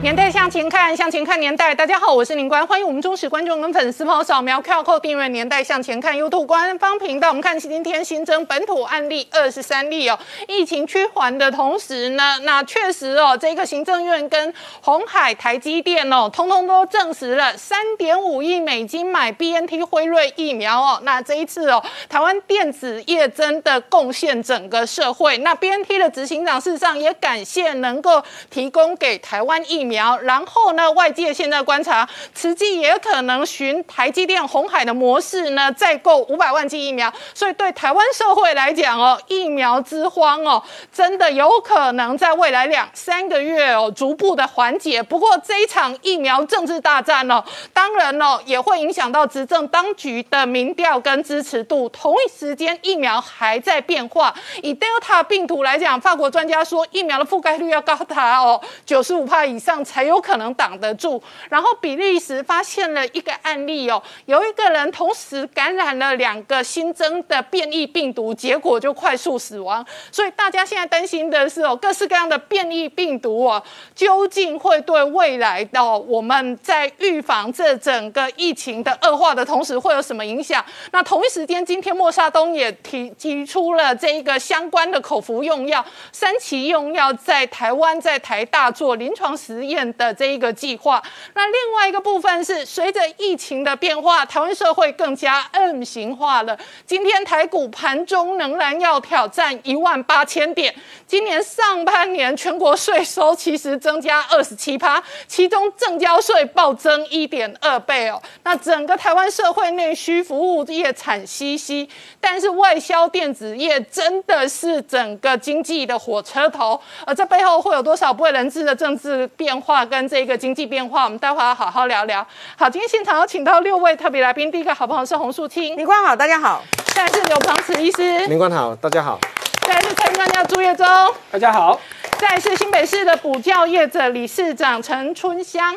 年代向前看，向前看年代。大家好，我是林官，欢迎我们忠实观众跟粉丝朋友扫描 QR Code 订阅《年代向前看》YouTube 官方频道。我们看今天新增本土案例二十三例哦，疫情趋缓的同时呢，那确实哦，这个行政院跟红海、台积电哦，通通都证实了三点五亿美金买 BNT 辉瑞疫苗哦。那这一次哦，台湾电子业真的贡献整个社会。那 BNT 的执行长事实上也感谢能够提供给台湾疫苗。苗然后呢？外界现在观察，慈济也可能循台积电、红海的模式呢，再购五百万剂疫苗。所以对台湾社会来讲哦，疫苗之荒哦，真的有可能在未来两三个月哦，逐步的缓解。不过这一场疫苗政治大战哦，当然哦，也会影响到执政当局的民调跟支持度。同一时间，疫苗还在变化。以 Delta 病毒来讲，法国专家说，疫苗的覆盖率要高达哦九十五帕以上。才有可能挡得住。然后比利时发现了一个案例哦，有一个人同时感染了两个新增的变异病毒，结果就快速死亡。所以大家现在担心的是哦，各式各样的变异病毒哦，究竟会对未来的我们在预防这整个疫情的恶化的同时会有什么影响？那同一时间，今天莫沙东也提提出了这一个相关的口服用药三期用药在台湾在台大做临床实验。验的这一个计划，那另外一个部分是随着疫情的变化，台湾社会更加 M 型化了。今天台股盘中仍然要挑战一万八千点。今年上半年全国税收其实增加二十七趴，其中正交税暴增一点二倍哦。那整个台湾社会内需服务业惨兮兮，但是外销电子业真的是整个经济的火车头。而这背后会有多少不为人知的政治变化？化跟这个经济变化，我们待会要好好聊聊。好，今天现场有请到六位特别来宾，第一个好朋友是洪树清，林官好，大家好；再是刘鹏慈医师，林官好，大家好；再是蔡专家朱月忠，大家好；再是新北市的补教业者理事长陈春香，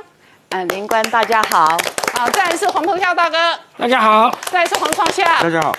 嗯，林官大家好；好，再是黄鹏跳大哥，大家好；再是黄创夏，大家好。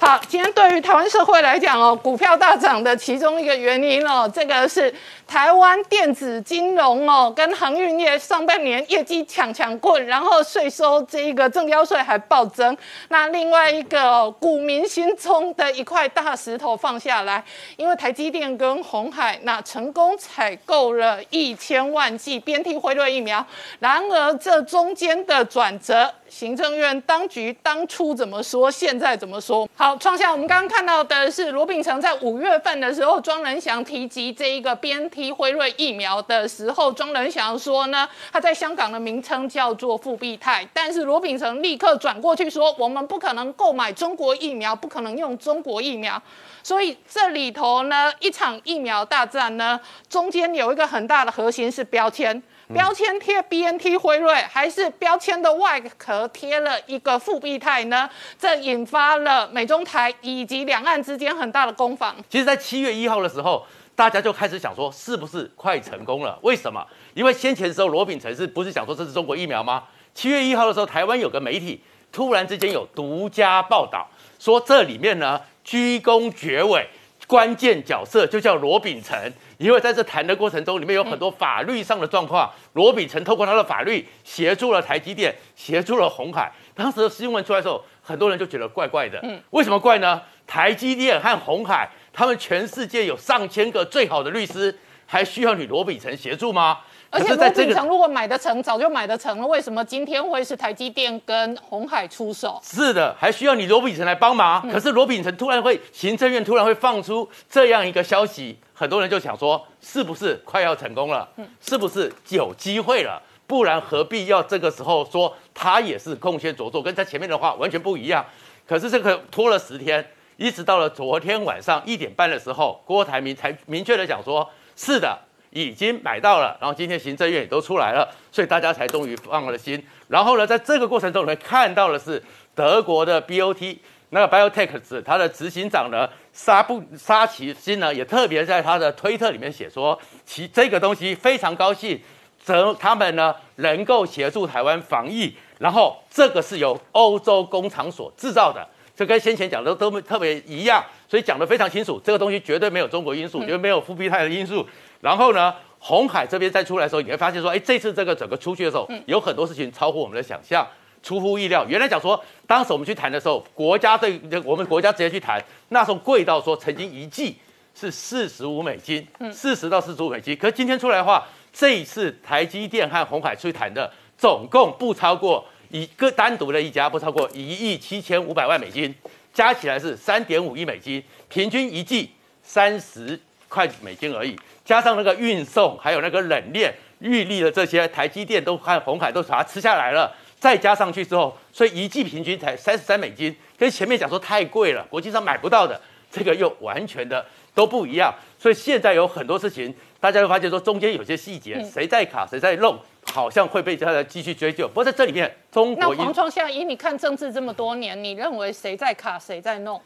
好，今天对于台湾社会来讲哦，股票大涨的其中一个原因哦，这个是台湾电子金融哦跟航运业上半年业绩抢抢棍，然后税收这一个正交税还暴增。那另外一个股民心中的一块大石头放下来，因为台积电跟红海那成功采购了一千万剂边替辉瑞疫苗，然而这中间的转折。行政院当局当初怎么说，现在怎么说？好，创下我们刚刚看到的是罗秉成在五月份的时候，庄仁祥提及这一个边梯辉瑞疫苗的时候，庄仁祥说呢，他在香港的名称叫做复必泰，但是罗秉成立刻转过去说，我们不可能购买中国疫苗，不可能用中国疫苗，所以这里头呢，一场疫苗大战呢，中间有一个很大的核心是标签。标签贴 B N T 辉瑞，还是标签的外壳贴了一个复必泰呢？这引发了美中台以及两岸之间很大的攻防。其实，在七月一号的时候，大家就开始想说，是不是快成功了？为什么？因为先前的时候，罗秉成是不是想说这是中国疫苗吗？七月一号的时候，台湾有个媒体突然之间有独家报道，说这里面呢居功厥伟，关键角色就叫罗秉成。因为在这谈的过程中，里面有很多法律上的状况。罗秉成透过他的法律协助了台积电，协助了红海。当时的新闻出来的时候，很多人就觉得怪怪的。嗯，为什么怪呢？台积电和红海，他们全世界有上千个最好的律师，还需要你罗秉成协助吗？而且罗秉成如果买得成，早就买得成了。为什么今天会是台积电跟红海出手？是的，还需要你罗秉成来帮忙。可是罗秉成突然会，行政院突然会放出这样一个消息。很多人就想说，是不是快要成功了？嗯是不是有机会了？不然何必要这个时候说他也是贡献着作，跟他前面的话完全不一样。可是这个拖了十天，一直到了昨天晚上一点半的时候，郭台铭才明确的讲说，是的，已经买到了。然后今天行政院也都出来了，所以大家才终于放了心。然后呢，在这个过程中，我们看到的是德国的 BOT。那个 BioTech 它的执行长呢，沙布沙奇辛呢，也特别在他的推特里面写说，其这个东西非常高兴，则他们呢能够协助台湾防疫，然后这个是由欧洲工厂所制造的，这跟先前讲的都特别一样，所以讲得非常清楚，这个东西绝对没有中国因素，绝对没有复必泰的因素。然后呢，红海这边再出来的时候，你会发现说，哎，这次这个整个出去的时候，有很多事情超乎我们的想象。出乎意料，原来讲说，当时我们去谈的时候，国家对我们国家直接去谈，那时候贵到说，曾经一季是四十五美金，四十到四十五美金。可是今天出来的话，这一次台积电和红海出去谈的，总共不超过一个单独的一家不超过一亿七千五百万美金，加起来是三点五亿美金，平均一季三十块美金而已，加上那个运送还有那个冷链、预立的这些，台积电都和红海都把它吃下来了。再加上去之后，所以一季平均才三十三美金，跟前面讲说太贵了，国际上买不到的，这个又完全的都不一样。所以现在有很多事情，大家会发现说中间有些细节，谁在卡，谁在弄，好像会被大家继续追究。不过在这里面，中国那黄创下，以你看政治这么多年，你认为谁在卡，谁在弄？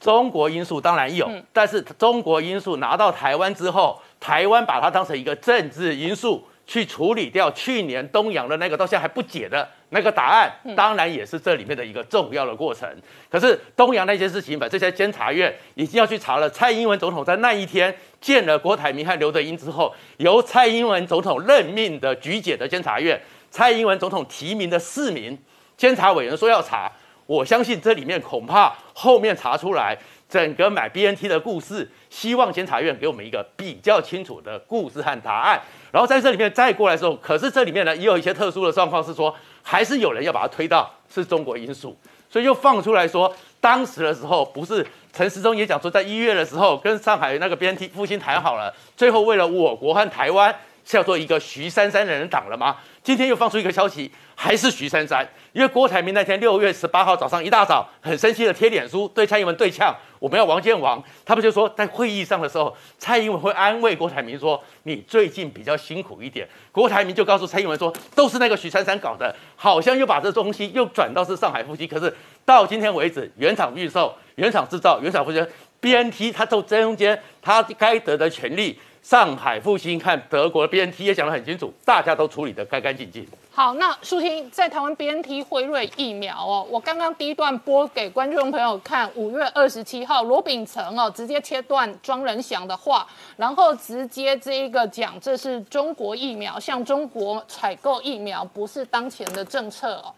中国因素当然有，但是中国因素拿到台湾之后，台湾把它当成一个政治因素。去处理掉去年东阳的那个到现在还不解的那个答案，当然也是这里面的一个重要的过程。可是东阳那些事情，把这些监察院已经要去查了。蔡英文总统在那一天见了郭台铭和刘德英之后，由蔡英文总统任命的局解的监察院，蔡英文总统提名的四名监察委员说要查，我相信这里面恐怕后面查出来整个买 BNT 的故事，希望监察院给我们一个比较清楚的故事和答案。然后在这里面再过来的时候，可是这里面呢也有一些特殊的状况，是说还是有人要把它推到是中国因素，所以又放出来说，当时的时候不是陈时中也讲说，在一月的时候跟上海那个 BNT 复兴谈好了，最后为了我国和台湾是要做一个徐珊珊的人挡了吗？今天又放出一个消息。还是徐珊珊，因为郭台铭那天六月十八号早上一大早很生气的贴脸书对蔡英文对呛，我们要王建王，他们就说在会议上的时候，蔡英文会安慰郭台铭说你最近比较辛苦一点，郭台铭就告诉蔡英文说都是那个徐珊珊搞的，好像又把这东西又转到是上海复兴，可是到今天为止，原厂预售、原厂制造、原厂复兴，BNT 它都中间它该得的权利。上海复兴看德国的 BNT 也讲得很清楚，大家都处理得干干净净。好，那舒婷在台湾 BNT 辉瑞疫苗哦，我刚刚第一段播给观众朋友看，五月二十七号罗秉成哦直接切断庄仁祥的话，然后直接这一个讲这是中国疫苗，向中国采购疫苗不是当前的政策哦。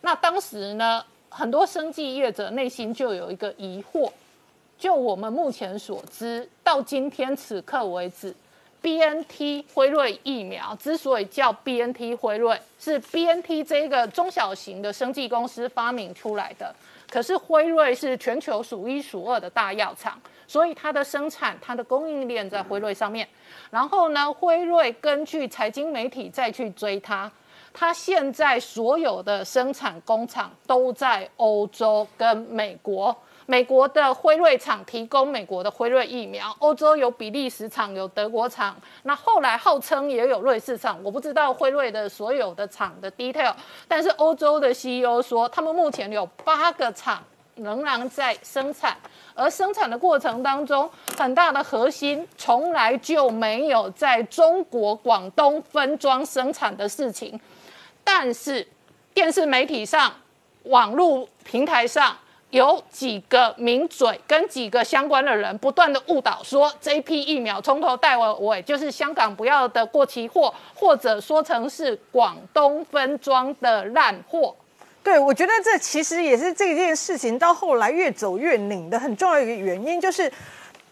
那当时呢，很多生技业者内心就有一个疑惑。就我们目前所知，到今天此刻为止，B N T 辉瑞疫苗之所以叫 B N T 辉瑞，是 B N T 这个中小型的生技公司发明出来的。可是辉瑞是全球数一数二的大药厂，所以它的生产、它的供应链在辉瑞上面。然后呢，辉瑞根据财经媒体再去追它，它现在所有的生产工厂都在欧洲跟美国。美国的辉瑞厂提供美国的辉瑞疫苗，欧洲有比利时厂，有德国厂，那后来号称也有瑞士厂，我不知道辉瑞的所有的厂的 detail，但是欧洲的 CEO 说，他们目前有八个厂仍然在生产，而生产的过程当中，很大的核心从来就没有在中国广东分装生产的事情，但是电视媒体上、网络平台上。有几个名嘴跟几个相关的人不断的误导说，这批疫苗从头到尾就是香港不要的过期货，或者说成是广东分装的烂货。对，我觉得这其实也是这件事情到后来越走越拧的很重要一个原因，就是，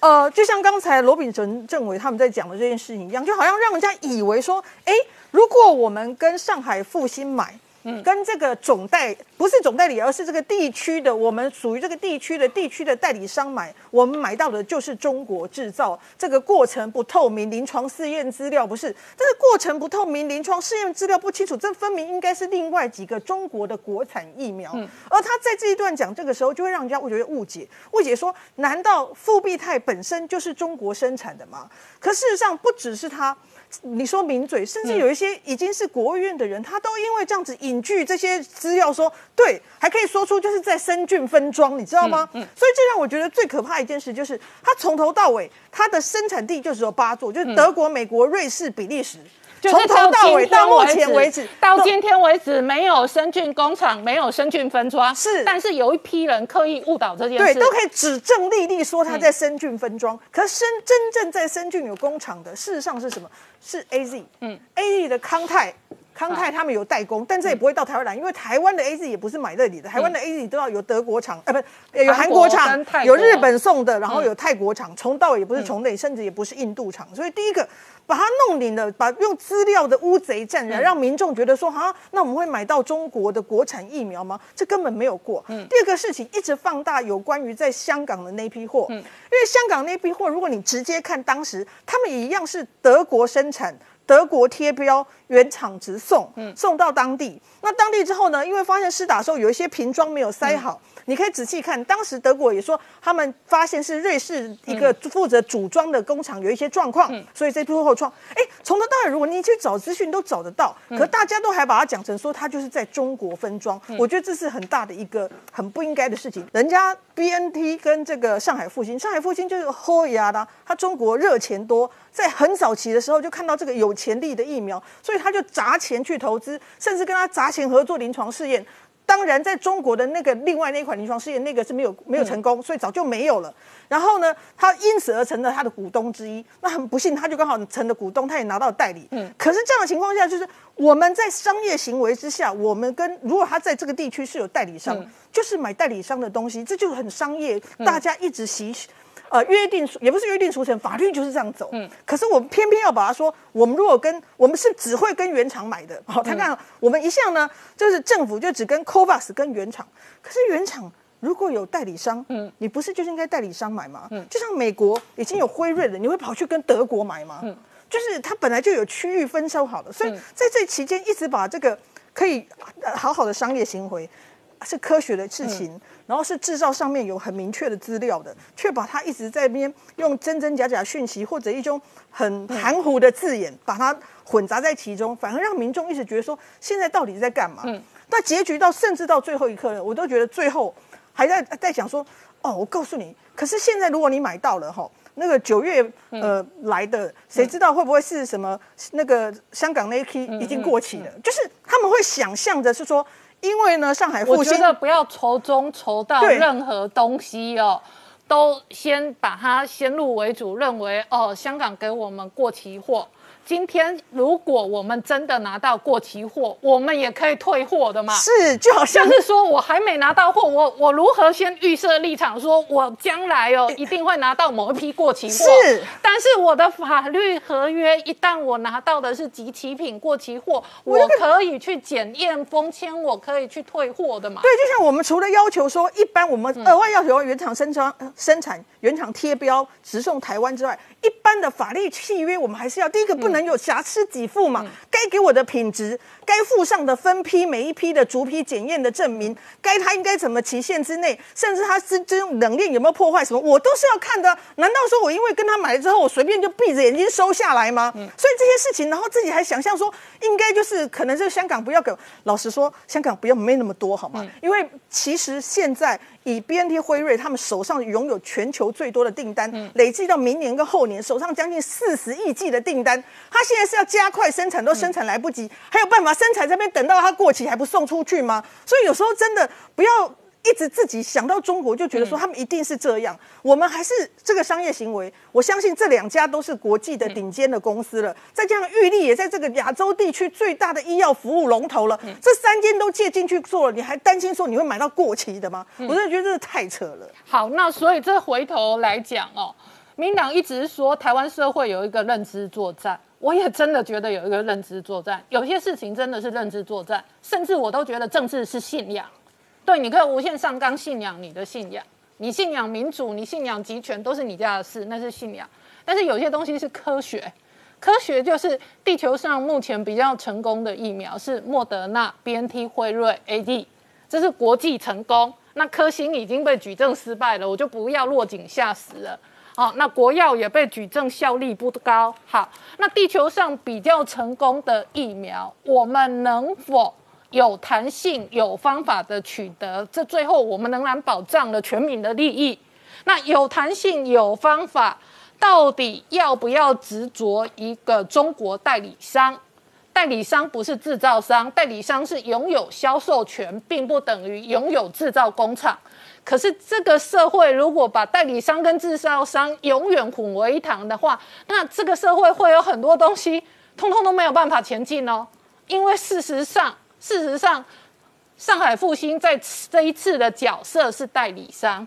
呃，就像刚才罗秉成政委他们在讲的这件事情一样，就好像让人家以为说，哎，如果我们跟上海复兴买。跟这个总代不是总代理，而是这个地区的，我们属于这个地区的地区的代理商买，我们买到的就是中国制造，这个过程不透明，临床试验资料不是，但是过程不透明，临床试验资料不清楚，这分明应该是另外几个中国的国产疫苗。而他在这一段讲这个时候，就会让人家我觉得误解，误解说，难道复必泰本身就是中国生产的吗？可事实上不只是他。你说名嘴，甚至有一些已经是国务院的人，他都因为这样子隐据这些资料说，对，还可以说出就是在深圳分装，你知道吗？嗯所以这让我觉得最可怕一件事就是，他从头到尾，他的生产地就只有八座，就是德国、美国、瑞士、比利时。从头到尾到目前为止，到今天为止没有生菌工厂，没有生菌分装，是，但是有一批人刻意误导这件事，对，都可以指证立立说他在生菌分装，可是生真正在生菌有工厂的，事实上是什么？是 A Z，嗯，A Z 的康泰，康泰他们有代工，但这也不会到台湾来，因为台湾的 A Z 也不是买这里的，台湾的 A Z 都要有德国厂，呃，不，有韩国厂，有日本送的，然后有泰国厂，从到也不是从内，甚至也不是印度厂，所以第一个。把它弄领了，把用资料的乌贼战，让民众觉得说，哈，那我们会买到中国的国产疫苗吗？这根本没有过。第二个事情一直放大有关于在香港的那批货，因为香港那批货，如果你直接看当时，他们也一样是德国生产。德国贴标原厂直送，送到当地。那当地之后呢？因为发现施打时候有一些瓶装没有塞好，你可以仔细看。当时德国也说，他们发现是瑞士一个负责组装的工厂有一些状况，所以这批后创。哎，从头到尾，如果你去找资讯都找得到，可大家都还把它讲成说它就是在中国分装。我觉得这是很大的一个很不应该的事情。人家 B N T 跟这个上海复兴，上海复兴就是豁牙的，他中国热钱多。在很早期的时候就看到这个有潜力的疫苗，所以他就砸钱去投资，甚至跟他砸钱合作临床试验。当然，在中国的那个另外那一款临床试验，那个是没有没有成功，所以早就没有了。然后呢，他因此而成了他的股东之一。那很不幸，他就刚好成了股东，他也拿到代理。嗯。可是这样的情况下，就是我们在商业行为之下，我们跟如果他在这个地区是有代理商，就是买代理商的东西，这就很商业，大家一直习。呃，约定也不是约定俗成，法律就是这样走。嗯，可是我们偏偏要把它说，我们如果跟我们是只会跟原厂买的。好，他看我们一向呢，就是政府就只跟 COVAX 跟原厂。可是原厂如果有代理商，嗯，你不是就是应该代理商买吗？嗯，就像美国已经有辉瑞了，你会跑去跟德国买吗？嗯，就是它本来就有区域分收好了，所以在这期间一直把这个可以好好的商业行为。是科学的事情，然后是制造上面有很明确的资料的，却把它一直在边用真真假假讯息或者一种很含糊的字眼把它混杂在其中，反而让民众一直觉得说现在到底在干嘛？嗯，那结局到甚至到最后一刻，我都觉得最后还在在讲说，哦，我告诉你，可是现在如果你买到了哈，那个九月呃来的，谁知道会不会是什么那个香港那一批已经过期了？就是他们会想象着是说。因为呢，上海复兴，我觉得不要愁中愁到任何东西哦，都先把它先入为主，认为哦，香港给我们过期货。今天如果我们真的拿到过期货，我们也可以退货的嘛？是，就好像是说我还没拿到货，我我如何先预设立场，说我将来哦一定会拿到某一批过期货？是，但是我的法律合约一旦我拿到的是集齐品过期货，我可以去检验封签，我可以去退货的嘛？对，就像我们除了要求说，一般我们额外要求原厂生产生产原厂贴标直送台湾之外。一般的法律契约，我们还是要第一个不能有瑕疵给付嘛。该给我的品质，该附上的分批每一批的逐批检验的证明，该它应该怎么期限之内，甚至它是这种冷链有没有破坏什么，我都是要看的。难道说我因为跟他买了之后，我随便就闭着眼睛收下来吗？所以这些事情，然后自己还想象说，应该就是可能是香港不要给。老实说，香港不要没那么多好吗？因为其实现在。以 B N T 辉瑞他们手上拥有全球最多的订单，累计到明年跟后年，手上将近四十亿剂的订单。他现在是要加快生产，都生产来不及，还有办法生产这边等到它过期还不送出去吗？所以有时候真的不要。一直自己想到中国，就觉得说他们一定是这样。我们还是这个商业行为，我相信这两家都是国际的顶尖的公司了。再加上玉立也在这个亚洲地区最大的医药服务龙头了，这三间都借进去做了，你还担心说你会买到过期的吗？我真的觉得这太扯了。好，那所以这回头来讲哦，民党一直说台湾社会有一个认知作战，我也真的觉得有一个认知作战。有些事情真的是认知作战，甚至我都觉得政治是信仰。对，你可以无限上纲信仰你的信仰，你信仰民主，你信仰集权，都是你家的事，那是信仰。但是有些东西是科学，科学就是地球上目前比较成功的疫苗是莫德纳、B N T、辉瑞、A D，这是国际成功。那科兴已经被举证失败了，我就不要落井下石了。好，那国药也被举证效力不高。好，那地球上比较成功的疫苗，我们能否有弹性、有方法的取得？这最后我们仍然保障了全民的利益。那有弹性、有方法，到底要不要执着一个中国代理商？代理商不是制造商，代理商是拥有销售权，并不等于拥有制造工厂。可是这个社会如果把代理商跟制造商永远混为一谈的话，那这个社会会有很多东西通通都没有办法前进哦。因为事实上，事实上，上海复兴在这一次的角色是代理商。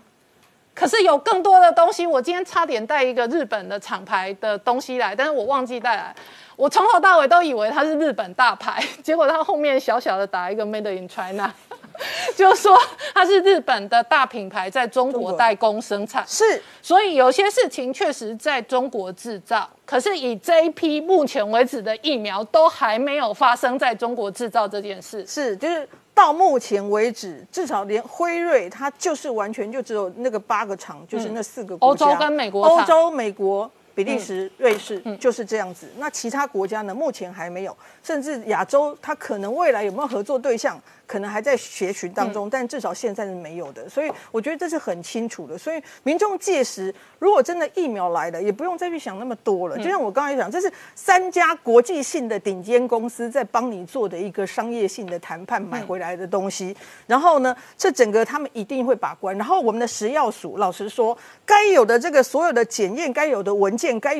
可是有更多的东西，我今天差点带一个日本的厂牌的东西来，但是我忘记带来。我从头到尾都以为它是日本大牌，结果它后面小小的打一个 Made in China，就是说它是日本的大品牌在中国代工生产。是，所以有些事情确实在中国制造，可是以这一批目前为止的疫苗都还没有发生在中国制造这件事。是，就是到目前为止，至少连辉瑞它就是完全就只有那个八个厂，就是那四个国家，欧洲跟美国，欧洲、美国。比利时、瑞士就是这样子。那其他国家呢？目前还没有，甚至亚洲，它可能未来有没有合作对象？可能还在学群当中，但至少现在是没有的，所以我觉得这是很清楚的。所以民众届时如果真的疫苗来了，也不用再去想那么多了。就像我刚才讲，这是三家国际性的顶尖公司在帮你做的一个商业性的谈判买回来的东西。然后呢，这整个他们一定会把关。然后我们的食药署，老实说，该有的这个所有的检验，该有的文件，该。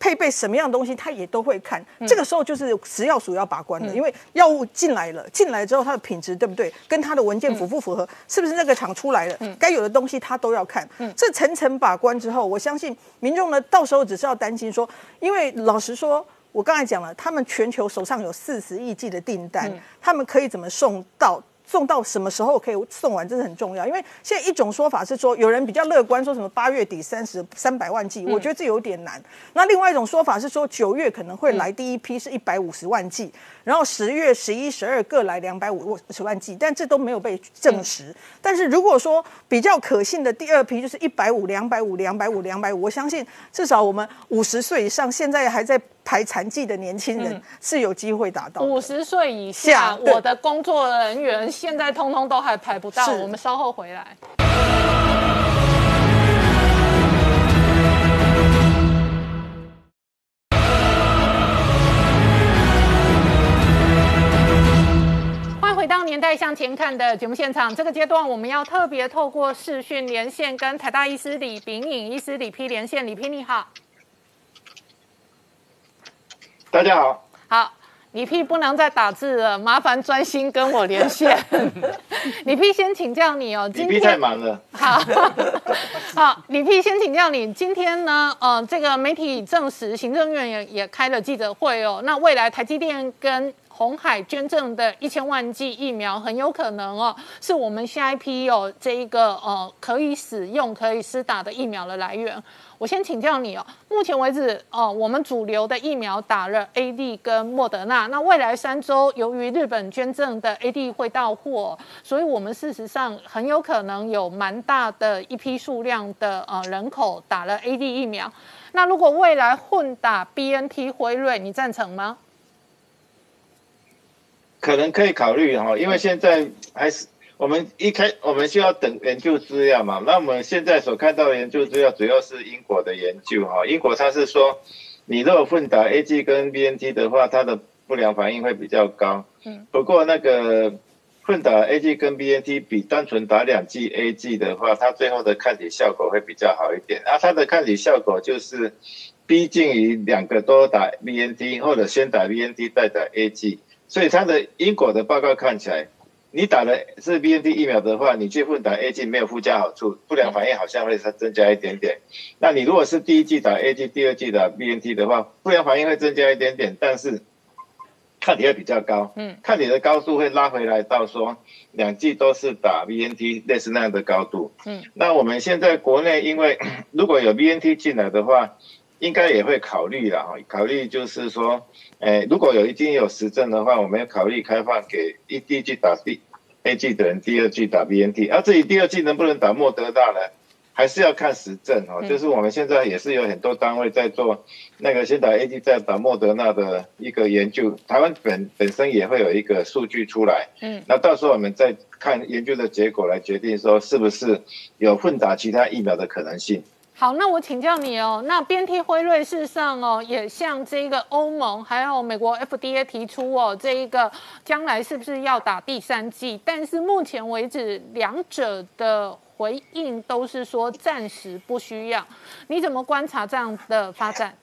配备什么样的东西，他也都会看。这个时候就是食药署要把关的，因为药物进来了，进来之后它的品质对不对，跟它的文件符不符合，是不是那个厂出来了，该有的东西他都要看。这层层把关之后，我相信民众呢，到时候只是要担心说，因为老实说，我刚才讲了，他们全球手上有四十亿剂的订单，他们可以怎么送到？送到什么时候可以送完，这是很重要。因为现在一种说法是说，有人比较乐观，说什么八月底三十三百万剂，我觉得这有点难。那另外一种说法是说，九月可能会来第一批是一百五十万剂，然后十月、十一、十二各来两百五十万剂，但这都没有被证实。但是如果说比较可信的第二批就是一百五、两百五、两百五、两百五，我相信至少我们五十岁以上现在还在。排残疾的年轻人是有机会达到五十岁以下，我的工作人员现在通通都还排不到。我们稍后回来。欢迎回到《年代向前看》的节目现场。这个阶段，我们要特别透过视讯连线，跟台大医师李炳颖医师李批连线。李批你好。大家好，好，李 P 不能再打字了，麻烦专心跟我连线。李 P 先请教你哦，今天太忙了。好，好，李 P 先请教你，今天呢，呃，这个媒体证实，行政院也也开了记者会哦，那未来台积电跟红海捐赠的一千万剂疫苗，很有可能哦，是我们下一批哦这一个呃可以使用、可以施打的疫苗的来源。我先请教你哦，目前为止哦，我们主流的疫苗打了 A D 跟莫德纳，那未来三周由于日本捐赠的 A D 会到货，所以我们事实上很有可能有蛮大的一批数量的呃人口打了 A D 疫苗。那如果未来混打 B N T 辉瑞，你赞成吗？可能可以考虑哈，因为现在还是。我们一开，我们需要等研究资料嘛？那我们现在所看到的研究资料主要是英国的研究哈。英国它是说，你如果混打 A G 跟 B N T 的话，它的不良反应会比较高。嗯。不过那个混打 A G 跟 B N T 比单纯打两剂 A G 的话，它最后的抗体效果会比较好一点。啊，它的抗体效果就是逼近于两个都打 B N T 或者先打 B N T 再打 A G，所以它的因果的报告看起来。你打了是 B N T 疫苗的话，你去混打 A G 没有附加好处，不良反应好像会增增加一点点。那你如果是第一季打 A G，第二季打 B N T 的话，不良反应会增加一点点，但是抗体会比较高。嗯，抗体的高度会拉回来到说两季都是打 B N T 类似那样的高度。嗯，那我们现在国内因为 如果有 B N T 进来的话。应该也会考虑了哈，考虑就是说，诶，如果有一定有实证的话，我们要考虑开放给一第一季打 B A G 的人，第二季打 B N T，而至于第二季能不能打莫德纳呢？还是要看实证哦。就是我们现在也是有很多单位在做那个先打 A D 再打莫德纳的一个研究，台湾本本身也会有一个数据出来，嗯，那到时候我们再看研究的结果来决定说是不是有混打其他疫苗的可能性。好，那我请教你哦。那 BNT 辉瑞事实上哦，也向这个欧盟还有美国 FDA 提出哦，这一个将来是不是要打第三剂？但是目前为止，两者的回应都是说暂时不需要。你怎么观察这样的发展？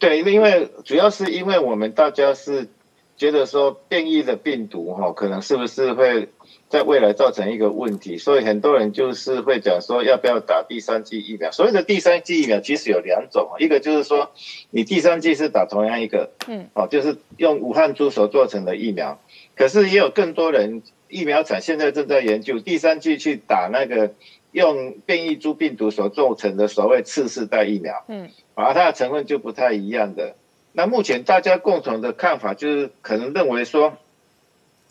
对，因为主要是因为我们大家是觉得说变异的病毒哈，可能是不是会。在未来造成一个问题，所以很多人就是会讲说要不要打第三剂疫苗。所谓的第三剂疫苗其实有两种，一个就是说你第三剂是打同样一个，嗯，哦，就是用武汉猪所做成的疫苗。可是也有更多人，疫苗厂现在正在研究第三剂去打那个用变异株病毒所做成的所谓次世代疫苗，嗯，而它的成分就不太一样的。那目前大家共同的看法就是可能认为说。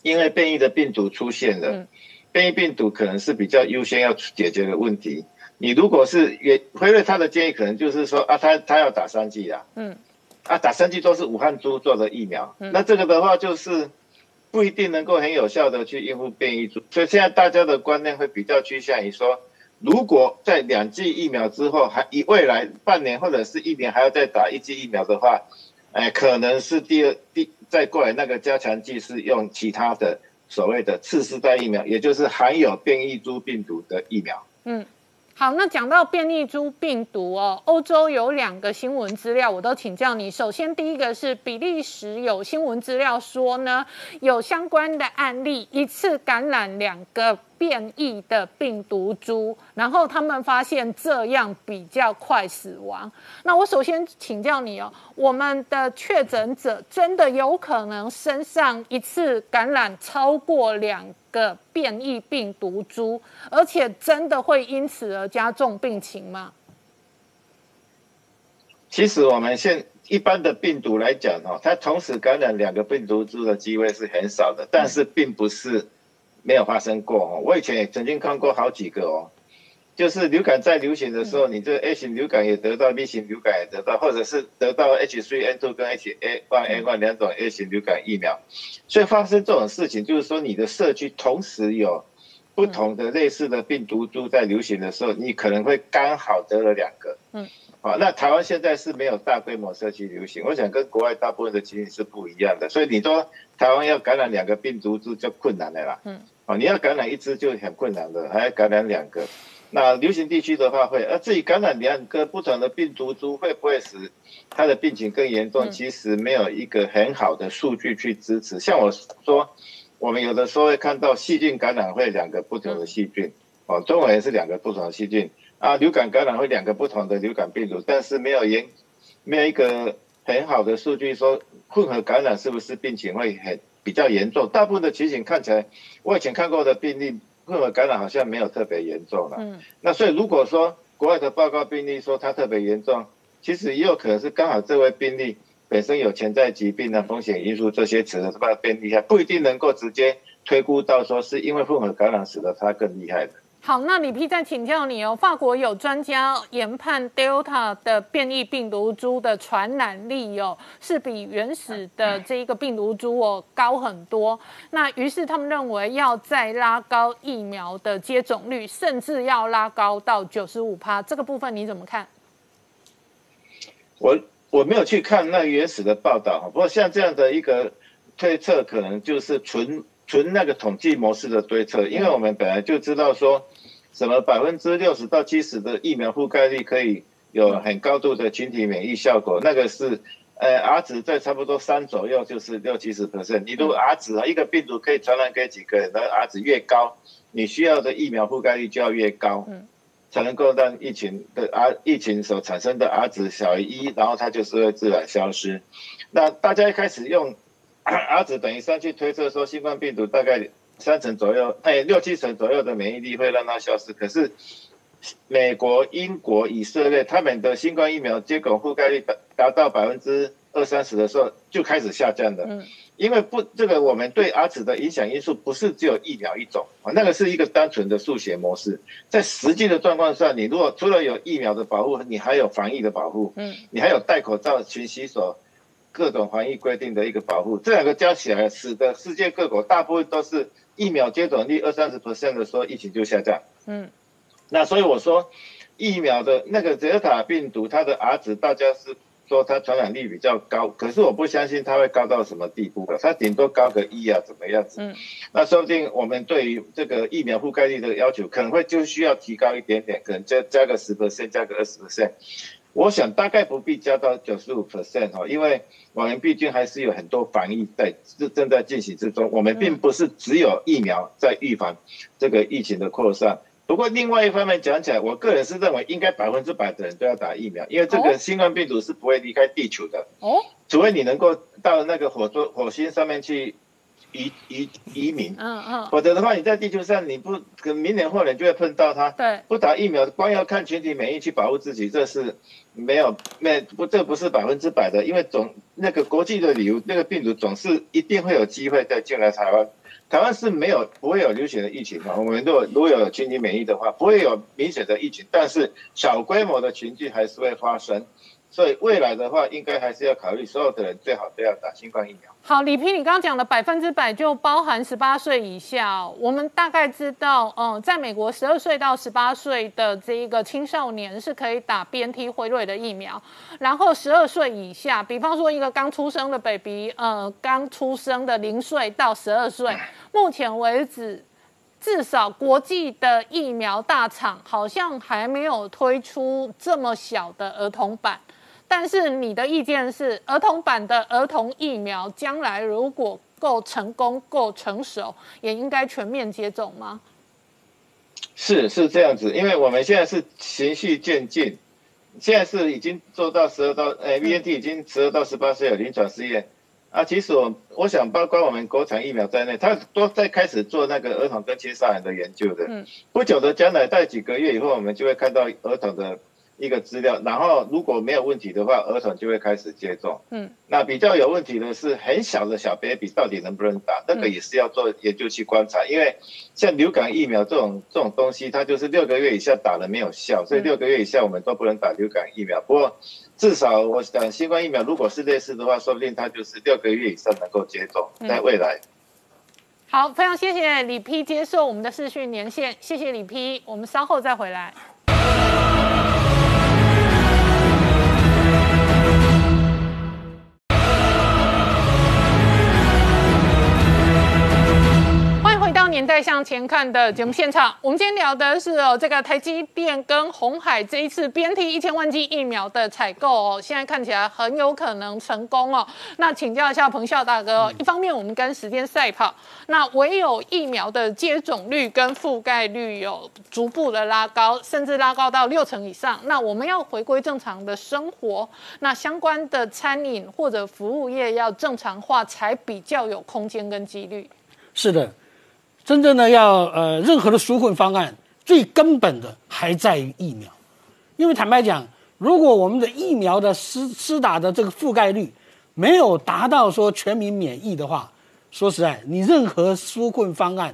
因为变异的病毒出现了，变异病毒可能是比较优先要解决的问题。你如果是也辉瑞他的建议可能就是说啊，他他要打三剂啊，嗯，啊打三剂都是武汉猪做的疫苗，那这个的话就是不一定能够很有效的去应付变异株。所以现在大家的观念会比较趋向于说，如果在两剂疫苗之后，还以未来半年或者是一年还要再打一剂疫苗的话。哎，可能是第二、第再过来那个加强剂是用其他的所谓的次世代疫苗，也就是含有变异株病毒的疫苗。嗯，好，那讲到变异株病毒哦，欧洲有两个新闻资料，我都请教你。首先，第一个是比利时有新闻资料说呢，有相关的案例，一次感染两个。变异的病毒株，然后他们发现这样比较快死亡。那我首先请教你哦，我们的确诊者真的有可能身上一次感染超过两个变异病毒株，而且真的会因此而加重病情吗？其实我们现一般的病毒来讲哦，它同时感染两个病毒株的机会是很少的，但是并不是。没有发生过哦，我以前也曾经看过好几个哦，就是流感在流行的时候，你这 A 型流感也得到，B 型流感也得到，或者是得到 H3N2 跟 H1N1 两种 A 型流感疫苗，所以发生这种事情，就是说你的社区同时有不同的类似的病毒株在流行的时候，你可能会刚好得了两个。嗯，好，那台湾现在是没有大规模社区流行，我想跟国外大部分的情形是不一样的，所以你说台湾要感染两个病毒株就困难的啦。嗯。哦，你要感染一只就很困难的，还要感染两个。那流行地区的话会，而自己感染两个不同的病毒株会不会使他的病情更严重？其实没有一个很好的数据去支持。像我说，我们有的时候会看到细菌感染会两个不同的细菌，哦，中文也是两个不同的细菌啊。流感感染会两个不同的流感病毒，但是没有严，没有一个很好的数据说混合感染是不是病情会很。比较严重，大部分的情形看起来，我以前看过的病例，混合感染好像没有特别严重了。嗯，那所以如果说国外的报告病例说它特别严重，其实也有可能是刚好这位病例本身有潜在疾病的风险因素，这些使得他变厉害，不一定能够直接推估到说是因为混合感染使得他更厉害的。好，那李 P 再请教你哦。法国有专家研判 Delta 的变异病毒株的传染力哦，是比原始的这一个病毒株哦高很多。那于是他们认为要再拉高疫苗的接种率，甚至要拉高到九十五趴。这个部分你怎么看？我我没有去看那原始的报道不过像这样的一个推测，可能就是纯。纯那个统计模式的对策，因为我们本来就知道说，什么百分之六十到七十的疫苗覆盖率可以有很高度的群体免疫效果，那个是，呃，R 值在差不多三左右就是六七十 percent。你如果 R 值啊，一个病毒可以传染给几个人，那 R 值越高，你需要的疫苗覆盖率就要越高，才能够让疫情的 R 疫情所产生的 R 值小于一，然后它就是会自然消失。那大家一开始用。R 值等于上去推测说，新冠病毒大概三成左右，哎，六七成左右的免疫力会让它消失。可是美国、英国、以色列他们的新冠疫苗接种覆盖率达达到百分之二三十的时候就开始下降的。嗯，因为不这个我们对阿紫的影响因素不是只有疫苗一种啊，那个是一个单纯的数学模式。在实际的状况下，你如果除了有疫苗的保护，你还有防疫的保护，嗯，你还有戴口罩、勤洗手。各种防疫规定的一个保护，这两个加起来，使得世界各国大部分都是疫苗接种率二三十 percent 的时候，疫情就下降。嗯，那所以我说，疫苗的那个德尔塔病毒，它的 R 值，大家是说它传染力比较高，可是我不相信它会高到什么地步的，它顶多高个一啊，怎么样子？嗯，那说不定我们对于这个疫苗覆盖率的要求，可能会就需要提高一点点，可能加加个十 percent，加个二十 percent。我想大概不必加到九十五 percent 哈，因为我们毕竟还是有很多防疫在正正在进行之中，我们并不是只有疫苗在预防这个疫情的扩散。不过另外一方面讲起来，我个人是认为应该百分之百的人都要打疫苗，因为这个新冠病毒是不会离开地球的哦，除非你能够到那个火座火星上面去。移移移民，嗯嗯，否则的话，你在地球上，你不可明年后年就会碰到他。对，不打疫苗，光要看群体免疫去保护自己，这是没有没不，这不是百分之百的，因为总那个国际的理由，那个病毒总是一定会有机会再进来台湾。台湾是没有不会有流行的疫情嘛，我们如果如果有群体免疫的话，不会有明显的疫情，但是小规模的群聚还是会发生。所以未来的话，应该还是要考虑所有的人最好都要打新冠疫苗。好，李平，你刚刚讲的百分之百就包含十八岁以下。我们大概知道，嗯，在美国十二岁到十八岁的这一个青少年是可以打 BNT 辉瑞的疫苗，然后十二岁以下，比方说一个刚出生的 baby，呃，刚出生的零岁到十二岁，目前为止，至少国际的疫苗大厂好像还没有推出这么小的儿童版。但是你的意见是，儿童版的儿童疫苗将来如果够成功、够成熟，也应该全面接种吗？是是这样子，因为我们现在是循序渐进，现在是已经做到十二到，哎，VNT 已经十二到十八岁有临床试验啊。其实我我想，包括我们国产疫苗在内，他都在开始做那个儿童跟青少年的研究的。嗯，不久的将来，在几个月以后，我们就会看到儿童的。一个资料，然后如果没有问题的话，儿童就会开始接种。嗯，那比较有问题的是很小的小 baby 到底能不能打，那个也是要做研究去观察。因为像流感疫苗这种这种东西，它就是六个月以下打了没有效，所以六个月以下我们都不能打流感疫苗。不过至少我想新冠疫苗如果是类似的话，说不定它就是六个月以上能够接种，在未来。好，非常谢谢李批接受我们的视讯连线，谢谢李批，我们稍后再回来。年代向前看的节目现场，我们今天聊的是哦，这个台积电跟红海这一次 BNT 一千万剂疫苗的采购哦，现在看起来很有可能成功哦。那请教一下彭笑大哥，一方面我们跟时间赛跑，那唯有疫苗的接种率跟覆盖率有逐步的拉高，甚至拉高到六成以上，那我们要回归正常的生活，那相关的餐饮或者服务业要正常化，才比较有空间跟几率。是的。真正的要呃，任何的纾困方案，最根本的还在于疫苗，因为坦白讲，如果我们的疫苗的施施打的这个覆盖率没有达到说全民免疫的话，说实在，你任何纾困方案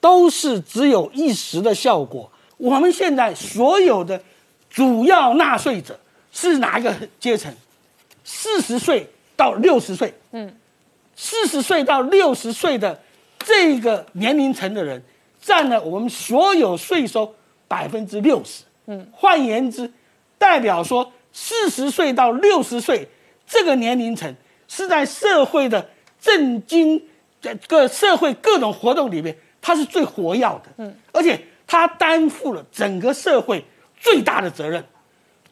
都是只有一时的效果。我们现在所有的主要纳税者是哪一个阶层？四十岁到六十岁，嗯，四十岁到六十岁的。这个年龄层的人占了我们所有税收百分之六十。嗯，换言之，代表说四十岁到六十岁这个年龄层是在社会的政经这个社会各种活动里面，他是最活跃的。嗯，而且他担负了整个社会最大的责任。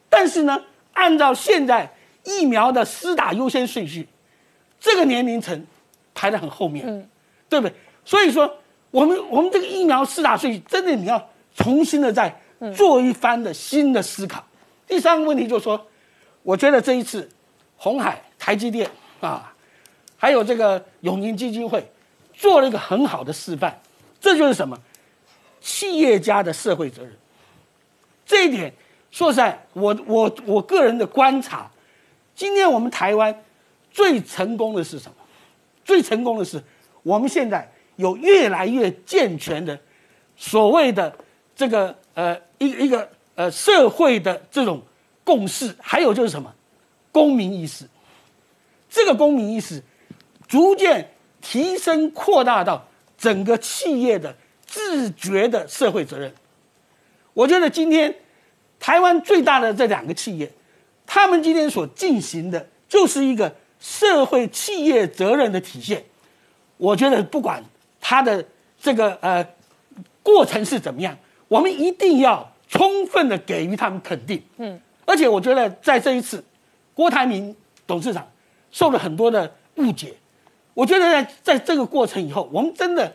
但是呢，按照现在疫苗的施打优先顺序，这个年龄层排得很后面。嗯，对不对？所以说，我们我们这个疫苗四大税真的你要重新的再做一番的新的思考。第三个问题就是说，我觉得这一次，红海、台积电啊，还有这个永宁基金会，做了一个很好的示范。这就是什么？企业家的社会责任。这一点说实在，我我我个人的观察，今天我们台湾最成功的是什么？最成功的是我们现在有越来越健全的所谓的这个呃一一个呃社会的这种共识，还有就是什么公民意识。这个公民意识逐渐提升扩大到整个企业的自觉的社会责任。我觉得今天台湾最大的这两个企业，他们今天所进行的就是一个社会企业责任的体现。我觉得不管它的这个呃过程是怎么样，我们一定要充分的给予他们肯定。嗯，而且我觉得在这一次，郭台铭董事长受了很多的误解。我觉得在在这个过程以后，我们真的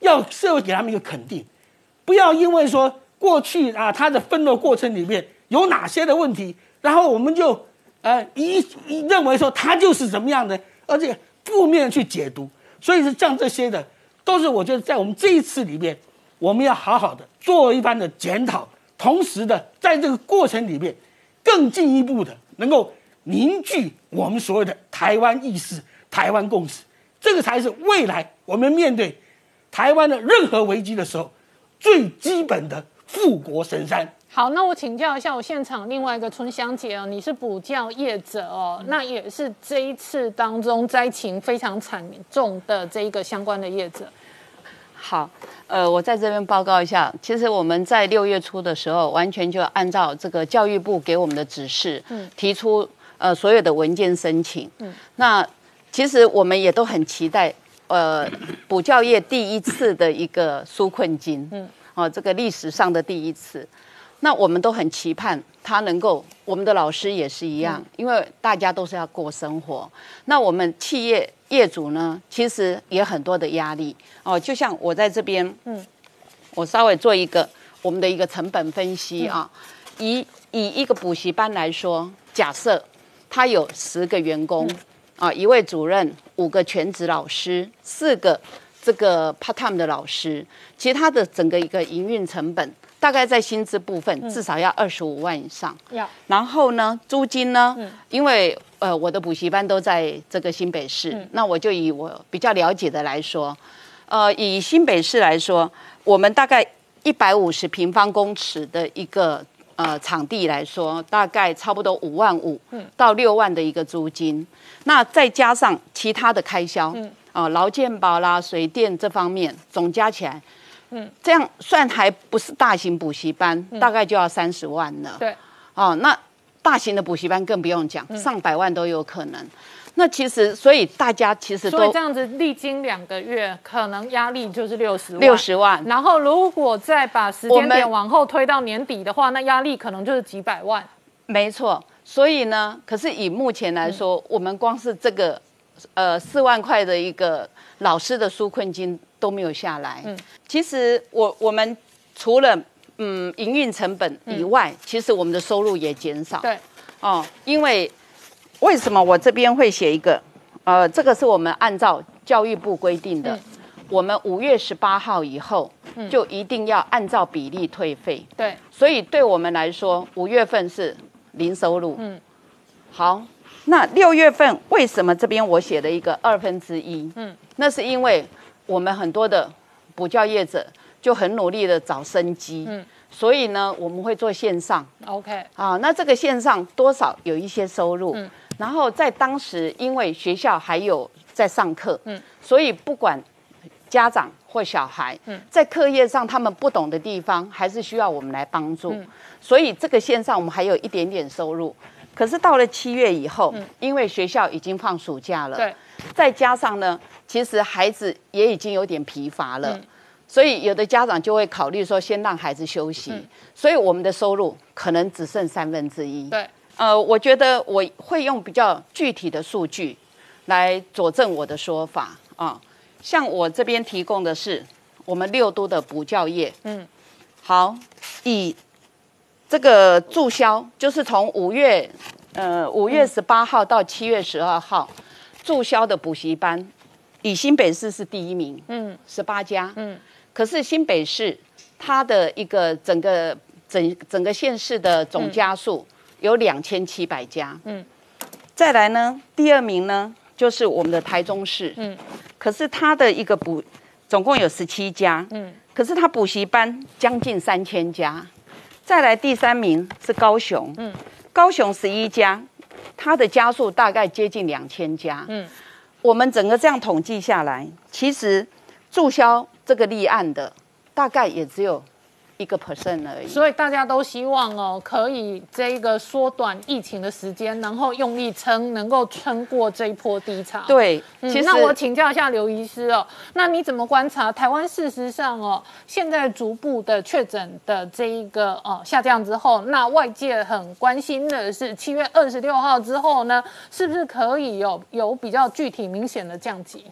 要社会给他们一个肯定，不要因为说过去啊他的分的过程里面有哪些的问题，然后我们就呃一一认为说他就是怎么样的，而且负面去解读。所以是像这些的，都是我觉得在我们这一次里面，我们要好好的做一番的检讨，同时的在这个过程里面，更进一步的能够凝聚我们所谓的台湾意识、台湾共识，这个才是未来我们面对台湾的任何危机的时候最基本的富国神山。好，那我请教一下，我现场另外一个春香姐哦，你是补教业者哦，那也是这一次当中灾情非常惨重的这一个相关的业者。好，呃，我在这边报告一下，其实我们在六月初的时候，完全就按照这个教育部给我们的指示，嗯，提出呃所有的文件申请，嗯，那其实我们也都很期待，呃，补教业第一次的一个纾困金，嗯，哦，这个历史上的第一次。那我们都很期盼他能够，我们的老师也是一样，因为大家都是要过生活。那我们企业业主呢，其实也很多的压力哦。就像我在这边，嗯，我稍微做一个我们的一个成本分析啊。以以一个补习班来说，假设他有十个员工啊，一位主任，五个全职老师，四个这个 part time 的老师，其实他的整个一个营运成本。大概在薪资部分至少要二十五万以上。要，然后呢，租金呢？嗯，因为呃，我的补习班都在这个新北市，那我就以我比较了解的来说，呃，以新北市来说，我们大概一百五十平方公尺的一个呃场地来说，大概差不多五万五到六万的一个租金，那再加上其他的开销，嗯，啊，劳健保啦、水电这方面总加起来。嗯，这样算还不是大型补习班，大概就要三十万了。对，哦，那大型的补习班更不用讲，上百万都有可能。那其实，所以大家其实都这样子，历经两个月，可能压力就是六十万。六十万。然后，如果再把时间点往后推到年底的话，那压力可能就是几百万。没错。所以呢，可是以目前来说，我们光是这个呃四万块的一个老师的纾困金。都没有下来。嗯，其实我我们除了嗯营运成本以外，其实我们的收入也减少。对，哦，因为为什么我这边会写一个？呃，这个是我们按照教育部规定的，我们五月十八号以后就一定要按照比例退费。对，所以对我们来说，五月份是零收入。嗯，好，那六月份为什么这边我写了一个二分之一？嗯，那是因为。我们很多的补教业者就很努力的找生机，嗯，所以呢，我们会做线上，OK，啊，那这个线上多少有一些收入，嗯，然后在当时因为学校还有在上课，嗯，所以不管家长或小孩，嗯，在课业上他们不懂的地方，还是需要我们来帮助，所以这个线上我们还有一点点收入，可是到了七月以后，因为学校已经放暑假了，对，再加上呢。其实孩子也已经有点疲乏了，所以有的家长就会考虑说，先让孩子休息。所以我们的收入可能只剩三分之一。对，呃，我觉得我会用比较具体的数据来佐证我的说法啊。像我这边提供的是我们六都的补教业。嗯，好，以这个注销，就是从五月呃五月十八号到七月十二号注销的补习班。以新北市是第一名，嗯，十八家，嗯，可是新北市它的一个整个整整个县市的总家数有两千七百家，嗯，再来呢，第二名呢就是我们的台中市，嗯，可是它的一个补总共有十七家，嗯，可是它补习班将近三千家。再来第三名是高雄，嗯，高雄十一家，它的家数大概接近两千家，嗯，我们整个这样统计下来，其实注销这个立案的大概也只有。一个 percent 而已，所以大家都希望哦，可以这个缩短疫情的时间，然后用力撑，能够撑过这一波低潮。对，其实那我请教一下刘医师哦，那你怎么观察台湾？事实上哦，现在逐步的确诊的这一个哦？下降之后，那外界很关心的是七月二十六号之后呢，是不是可以有有比较具体明显的降级？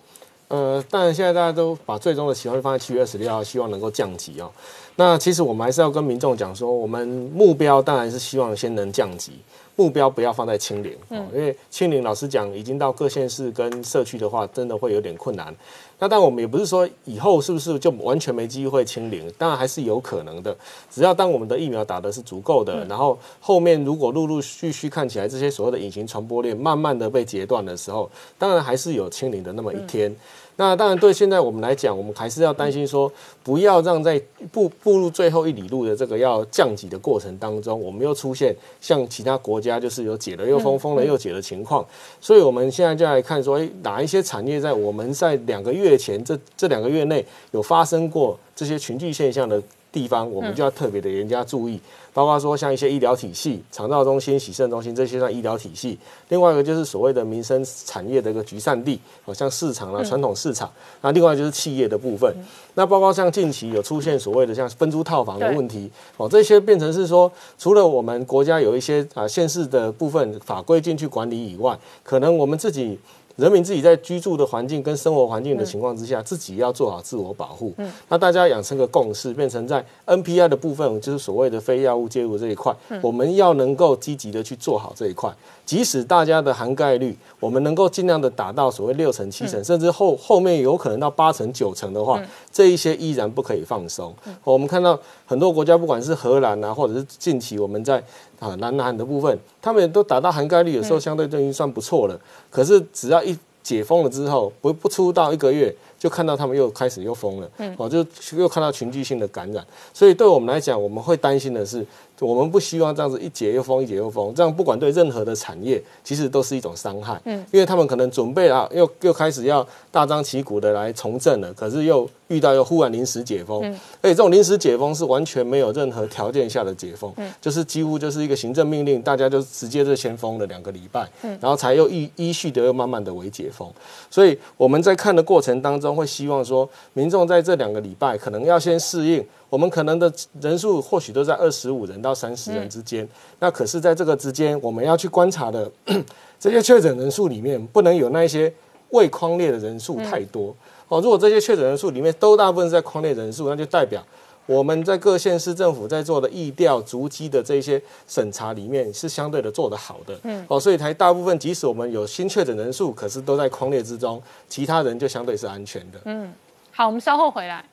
呃，当然现在大家都把最终的期望放在七月二十六号，希望能够降级哦。那其实我们还是要跟民众讲说，我们目标当然是希望先能降级，目标不要放在清零，嗯，因为清零老实讲，已经到各县市跟社区的话，真的会有点困难。那但我们也不是说以后是不是就完全没机会清零，当然还是有可能的。只要当我们的疫苗打的是足够的，然后后面如果陆陆续续看起来这些所谓的隐形传播链慢慢的被截断的时候，当然还是有清零的那么一天。那当然，对现在我们来讲，我们还是要担心说，不要让在步步入最后一里路的这个要降级的过程当中，我们又出现像其他国家就是有解了又封，封了又解的情况。所以，我们现在就来看说，哎，哪一些产业在我们在两个月前这这两个月内有发生过这些群聚现象的地方，我们就要特别的严加注意。包括说像一些医疗体系、肠道中心、洗肾中心这些算医疗体系。另外一个就是所谓的民生产业的一个集散地，好像市场啊、传统市场。那另外就是企业的部分。那包括像近期有出现所谓的像分租套房的问题，哦，这些变成是说，除了我们国家有一些啊县市的部分法规进去管理以外，可能我们自己。人民自己在居住的环境跟生活环境的情况之下，自己要做好自我保护。嗯，那大家养成个共识，变成在 NPI 的部分，就是所谓的非药物介入这一块，我们要能够积极的去做好这一块。即使大家的涵盖率，我们能够尽量的达到所谓六成、七成，甚至后后面有可能到八成、九成的话，这一些依然不可以放松。我们看到很多国家，不管是荷兰啊，或者是近期我们在啊南南的部分，他们都达到涵盖率，有时候相对都已经算不错了。可是只要一解封了之后，不不出到一个月，就看到他们又开始又封了，嗯哦，就又看到群聚性的感染。所以对我们来讲，我们会担心的是。我们不希望这样子一解又封，一解又封，这样不管对任何的产业，其实都是一种伤害。嗯，因为他们可能准备啊，又又开始要大张旗鼓的来重振了，可是又遇到又忽然临时解封，而且这种临时解封是完全没有任何条件下的解封，就是几乎就是一个行政命令，大家就直接就先封了两个礼拜，然后才又依依序的又慢慢的为解封。所以我们在看的过程当中，会希望说，民众在这两个礼拜可能要先适应。我们可能的人数或许都在二十五人到三十人之间，那可是在这个之间，我们要去观察的 这些确诊人数里面，不能有那些未框列的人数太多。哦。如果这些确诊人数里面都大部分是在框列人数，那就代表我们在各县市政府在做的疫调逐机的这些审查里面是相对的做得好的，嗯，哦，所以才大部分即使我们有新确诊人数，可是都在框列之中，其他人就相对是安全的，嗯，好，我们稍后回来。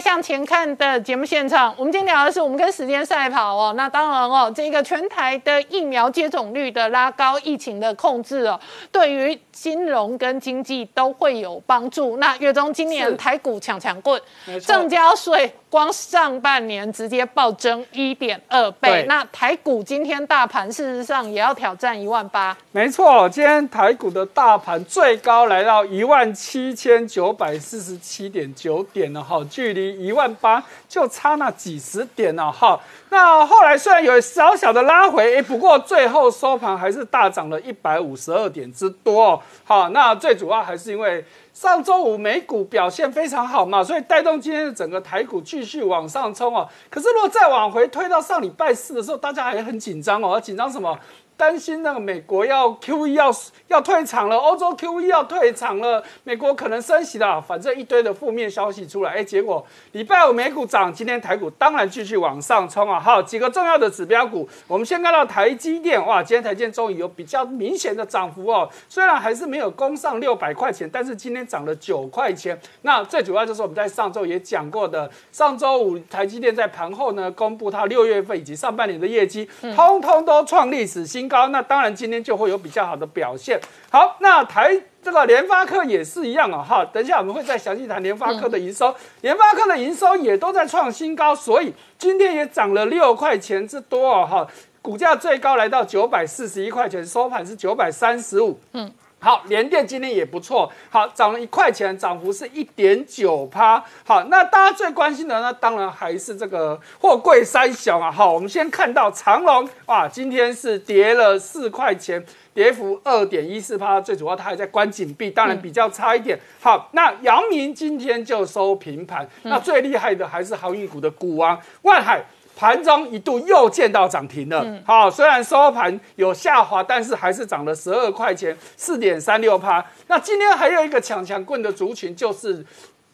向前看的节目现场，我们今天聊的是我们跟时间赛跑哦。那当然哦，这个全台的疫苗接种率的拉高，疫情的控制哦，对于金融跟经济都会有帮助。那月中今年台股抢强棍，正交税。光上半年直接暴增一点二倍，那台股今天大盘事实上也要挑战一万八。没错，今天台股的大盘最高来到一万七千九百四十七点九点了哈，距离一万八就差那几十点了哈。那后来虽然有小小的拉回，哎，不过最后收盘还是大涨了一百五十二点之多。好，那最主要还是因为。上周五美股表现非常好嘛，所以带动今天的整个台股继续往上冲哦。可是如果再往回推到上礼拜四的时候，大家还很紧张哦，紧张什么？担心那个美国要 QE 要要退场了，欧洲 QE 要退场了，美国可能升息了，反正一堆的负面消息出来，哎，结果礼拜五美股涨，今天台股当然继续往上冲啊！好，几个重要的指标股，我们先看到台积电，哇，今天台积电终于有比较明显的涨幅哦，虽然还是没有攻上六百块钱，但是今天涨了九块钱。那最主要就是我们在上周也讲过的，上周五台积电在盘后呢公布它六月份以及上半年的业绩，通通都创历史新高，那当然今天就会有比较好的表现。好，那台这个联发科也是一样哦，哈，等一下我们会再详细谈联发科的营收，联发科的营收也都在创新高，所以今天也涨了六块钱之多哦，哈，股价最高来到九百四十一块钱，收盘是九百三十五，嗯。好，联电今天也不错，好涨了一块钱，涨幅是一点九趴。好，那大家最关心的呢，当然还是这个货柜三雄啊。好，我们先看到长隆，哇，今天是跌了四块钱，跌幅二点一四趴。最主要它还在关紧闭，当然比较差一点。好，那阳明今天就收平盘，那最厉害的还是航运股的股王万海。盘中一度又见到涨停了，好，虽然收盘有下滑，但是还是涨了十二块钱，四点三六趴。那今天还有一个抢抢棍的族群就是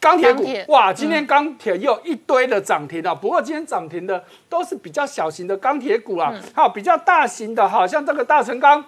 钢铁股，哇，今天钢铁又一堆的涨停了。不过今天涨停的都是比较小型的钢铁股啊，好，比较大型的，好像这个大成钢。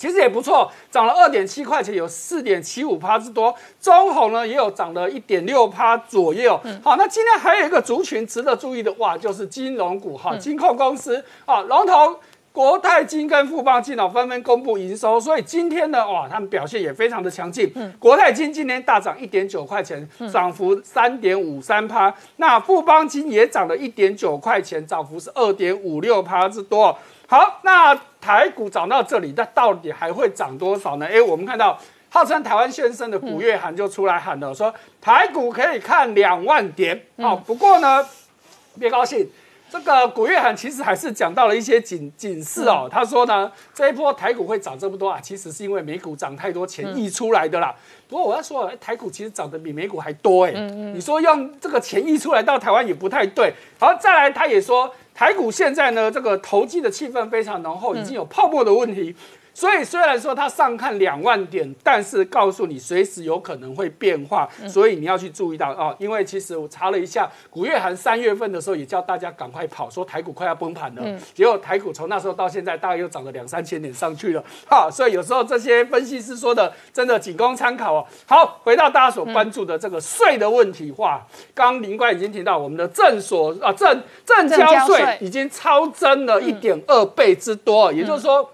其实也不错，涨了二点七块钱，有四点七五趴之多。中红呢也有涨了一点六趴左右。好，那今天还有一个族群值得注意的，哇，就是金融股哈，金控公司啊，龙头国泰金跟富邦金哦纷纷公布营收，所以今天呢，哇，他们表现也非常的强劲。国泰金今天大涨一点九块钱，涨幅三点五三趴。那富邦金也涨了一点九块钱，涨幅是二点五六趴之多。好，那台股涨到这里，那到底还会涨多少呢？哎，我们看到号称台湾先生的古月涵就出来喊了，说台股可以看两万点。好，不过呢，别高兴，这个古月涵其实还是讲到了一些警警示哦。他说呢，这一波台股会涨这么多啊，其实是因为美股涨太多钱溢出来的啦。不过我要说，台股其实涨得比美股还多哎。你说用这个钱溢出来到台湾也不太对。好，再来他也说。台股现在呢，这个投机的气氛非常浓厚，已经有泡沫的问题。所以虽然说它上看两万点，但是告诉你随时有可能会变化，所以你要去注意到哦。因为其实我查了一下，古月涵三月份的时候也叫大家赶快跑，说台股快要崩盘了。结果台股从那时候到现在大概又涨了两三千点上去了。哈，所以有时候这些分析师说的真的仅供参考哦。好，回到大家所关注的这个税的问题，哇，刚林官已经提到我们的正所啊正正交税已经超增了一点二倍之多，也就是说。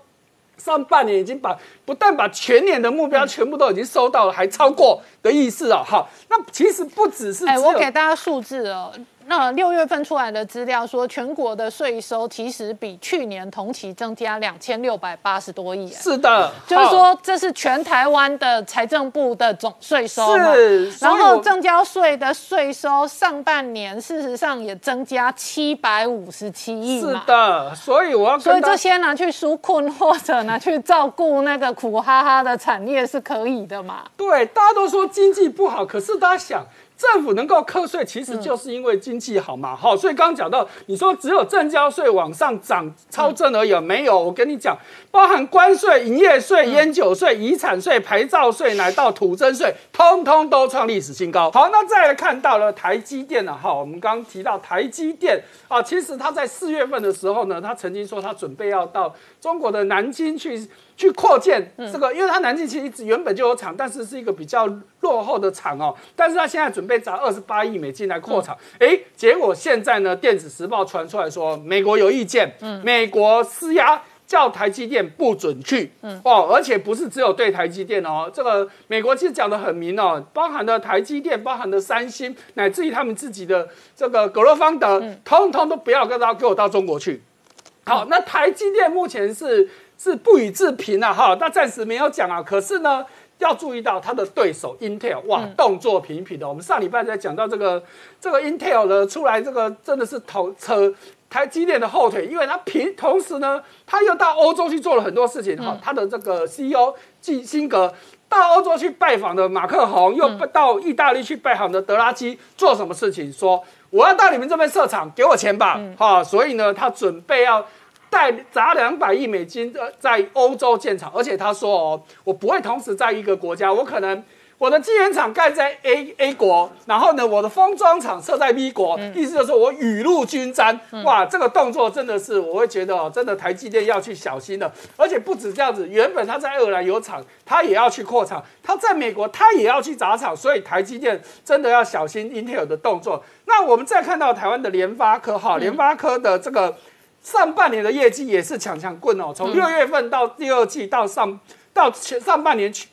上半年已经把不但把全年的目标全部都已经收到了，还超过的意思啊！好，那其实不只是哎，我给大家数字哦。那六月份出来的资料说，全国的税收其实比去年同期增加两千六百八十多亿。是的，就是说这是全台湾的财政部的总税收是，然后正交税的税收上半年事实上也增加七百五十七亿是的，所以我要所以这些拿去纾困或者拿去照顾那个苦哈哈的产业是可以的嘛？对，大家都说经济不好，可是大家想。政府能够课税，其实就是因为经济好嘛，好，所以刚刚讲到，你说只有正交税往上涨超正而已，没有，我跟你讲，包含关税、营业税、烟酒税、遗产税、牌照税，乃到土增税，通通都创历史新高。好，那再来看到了台积电了，哈，我们刚刚提到台积电啊，其实它在四月份的时候呢，它曾经说它准备要到中国的南京去。去扩建这个，因为它南京其实原本就有厂，但是是一个比较落后的厂哦。但是它现在准备砸二十八亿美金来扩厂，哎，结果现在呢，电子时报传出来说美国有意见，美国施压叫台积电不准去，哦，而且不是只有对台积电哦，这个美国其实讲的很明哦，包含的台积电，包含的三星，乃至于他们自己的这个格罗方德，通通都不要跟他给我到中国去。好，那台积电目前是。是不予置评啊，哈，那暂时没有讲啊。可是呢，要注意到他的对手 Intel，哇，动作频频的。我们上礼拜才讲到这个这个 Intel 的出来，这个真的是头扯台积电的后腿，因为它平同时呢，他又到欧洲去做了很多事情，哈，他的这个 CEO 基辛格到欧洲去拜访的马克宏，又到意大利去拜访的德拉基，做什么事情？说我要到你们这边设厂，给我钱吧，哈，所以呢，他准备要。再砸两百亿美金呃在欧洲建厂，而且他说哦，我不会同时在一个国家，我可能。我的晶圆厂盖在 A A 国，然后呢，我的封装厂设在 B 国，意思就是我雨露均沾。哇，这个动作真的是，我会觉得哦，真的台积电要去小心了。而且不止这样子，原本他在爱尔兰有厂，他也要去扩厂；他在美国，他也要去砸厂。所以台积电真的要小心 Intel 的动作。那我们再看到台湾的联发科，哈，联发科的这个上半年的业绩也是强强棍哦，从六月份到第二季到上到前上半年全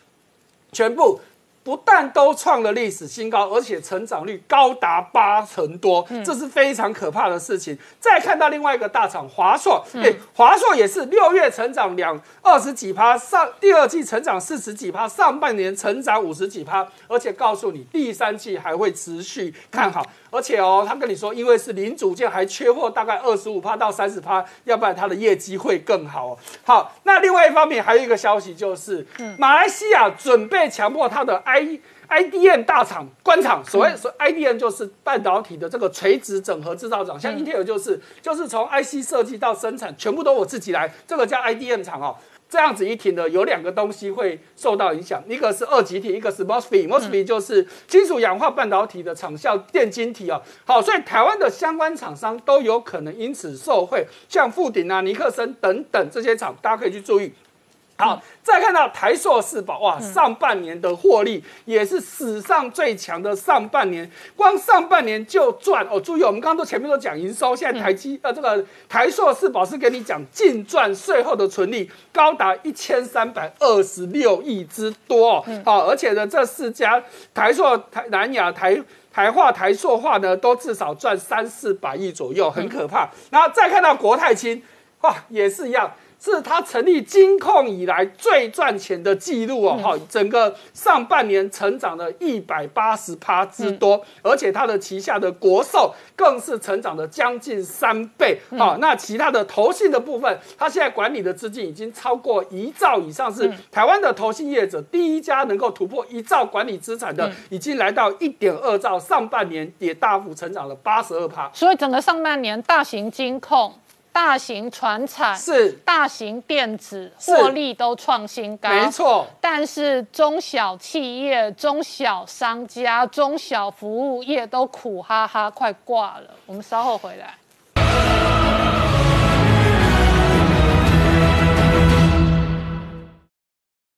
全部。不但都创了历史新高，而且成长率高达八成多，这是非常可怕的事情。再看到另外一个大厂华硕，哎，华硕也是六月成长两二十几趴，上第二季成长四十几趴，上半年成长五十几趴，而且告诉你第三季还会持续看好。而且哦，他跟你说，因为是零组件还缺货，大概二十五趴到三十趴，要不然它的业绩会更好哦。好，那另外一方面还有一个消息就是，马来西亚准备强迫它的 I I D M 大厂官厂。所谓所 I D M 就是半导体的这个垂直整合制造厂，像 Intel 就是就是从 I C 设计到生产全部都我自己来，这个叫 I D M 厂哦。这样子一停呢，有两个东西会受到影响，一个是二极体，一个是 MOSFET，MOSFET 就是金属氧化半导体的场效电晶体啊。好，所以台湾的相关厂商都有可能因此受惠，像富鼎啊、尼克森等等这些厂，大家可以去注意。好，再看到台硕四宝，哇，上半年的获利也是史上最强的上半年，光上半年就赚哦。注意，我们刚刚都前面都讲营收，现在台积呃这个台硕四宝是给你讲净赚税后的纯利高达一千三百二十六亿之多哦。好，而且呢，这四家台硕、台南亚、台台化、台硕化呢，都至少赚三四百亿左右，很可怕。然后再看到国泰金，哇，也是一样。是它成立金控以来最赚钱的记录哦，哈，整个上半年成长了一百八十趴之多，而且它的旗下的国寿更是成长了将近三倍，好，那其他的投信的部分，它现在管理的资金已经超过一兆以上，是台湾的投信业者第一家能够突破一兆管理资产的，已经来到一点二兆，上半年也大幅成长了八十二趴，所以整个上半年大型金控。大型船产是大型电子获利都创新高，没错。但是中小企业、中小商家、中小服务业都苦哈哈，快挂了。我们稍后回来。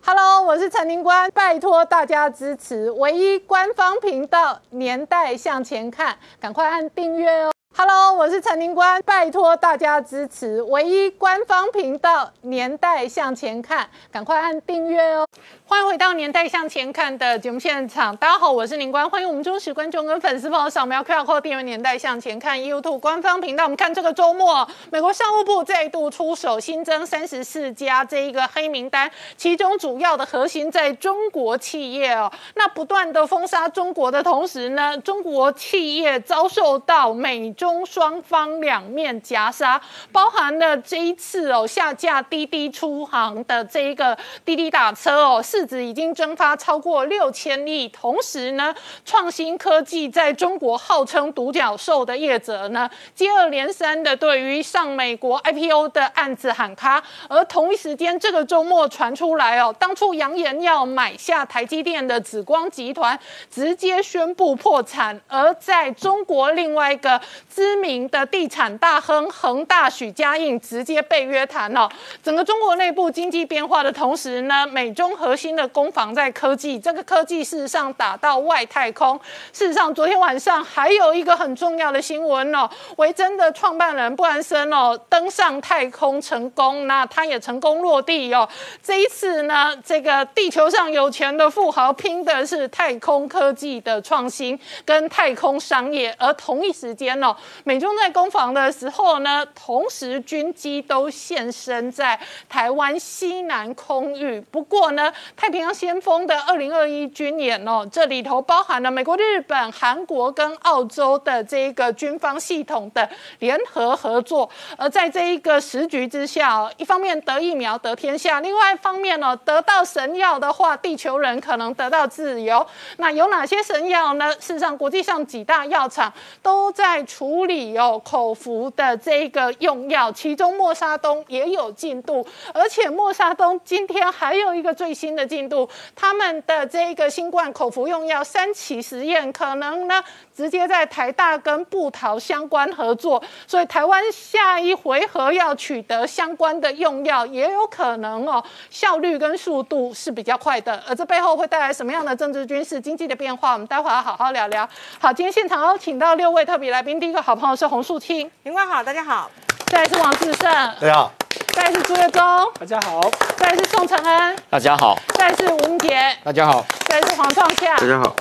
Hello，我是陈宁官，拜托大家支持唯一官方频道《年代向前看》，赶快按订阅哦。Hello，我是陈宁官，拜托大家支持唯一官方频道《年代向前看》，赶快按订阅哦。欢迎回到《年代向前看》的节目现场，大家好，我是宁官，欢迎我们忠实观众跟粉丝朋友扫描 QR Code 订阅《年代向前看》YouTube 官方频道。我们看这个周末，美国商务部再度出手，新增三十四家这一个黑名单，其中主要的核心在中国企业哦。那不断的封杀中国的同时呢，中国企业遭受到美中中双方两面夹杀，包含了这一次哦下架滴滴出行的这一个滴滴打车哦。市值已经蒸发超过六千亿，同时呢，创新科技在中国号称独角兽的业者呢，接二连三的对于上美国 IPO 的案子喊卡，而同一时间，这个周末传出来哦，当初扬言要买下台积电的紫光集团，直接宣布破产，而在中国另外一个知名的地产大亨恒大许家印直接被约谈了。整个中国内部经济变化的同时呢，美中核心。的攻防在科技，这个科技事实上打到外太空。事实上，昨天晚上还有一个很重要的新闻哦，维珍的创办人布兰森哦登上太空成功，那他也成功落地哦。这一次呢，这个地球上有钱的富豪拼的是太空科技的创新跟太空商业，而同一时间哦，美中在攻防的时候呢，同时军机都现身在台湾西南空域。不过呢。太平洋先锋的二零二一军演哦，这里头包含了美国、日本、韩国跟澳洲的这一个军方系统的联合合作。而在这一个时局之下哦，一方面得疫苗得天下，另外一方面呢，得到神药的话，地球人可能得到自由。那有哪些神药呢？事实上，国际上几大药厂都在处。处理哦口服的这个用药，其中莫沙东也有进度，而且莫沙东今天还有一个最新的进度，他们的这个新冠口服用药三期实验可能呢直接在台大跟布桃相关合作，所以台湾下一回合要取得相关的用药也有可能哦，效率跟速度是比较快的，而这背后会带来什么样的政治、军事、经济的变化，我们待会儿好好聊聊。好，今天现场邀请到六位特别来宾，第一个好朋友是洪树清，林官好，大家好。再来是王志胜，大家好，再来是朱月忠，大家好，再来是宋承恩，大家好，再来是吴明杰，大家好，再来是黄创夏，大家好。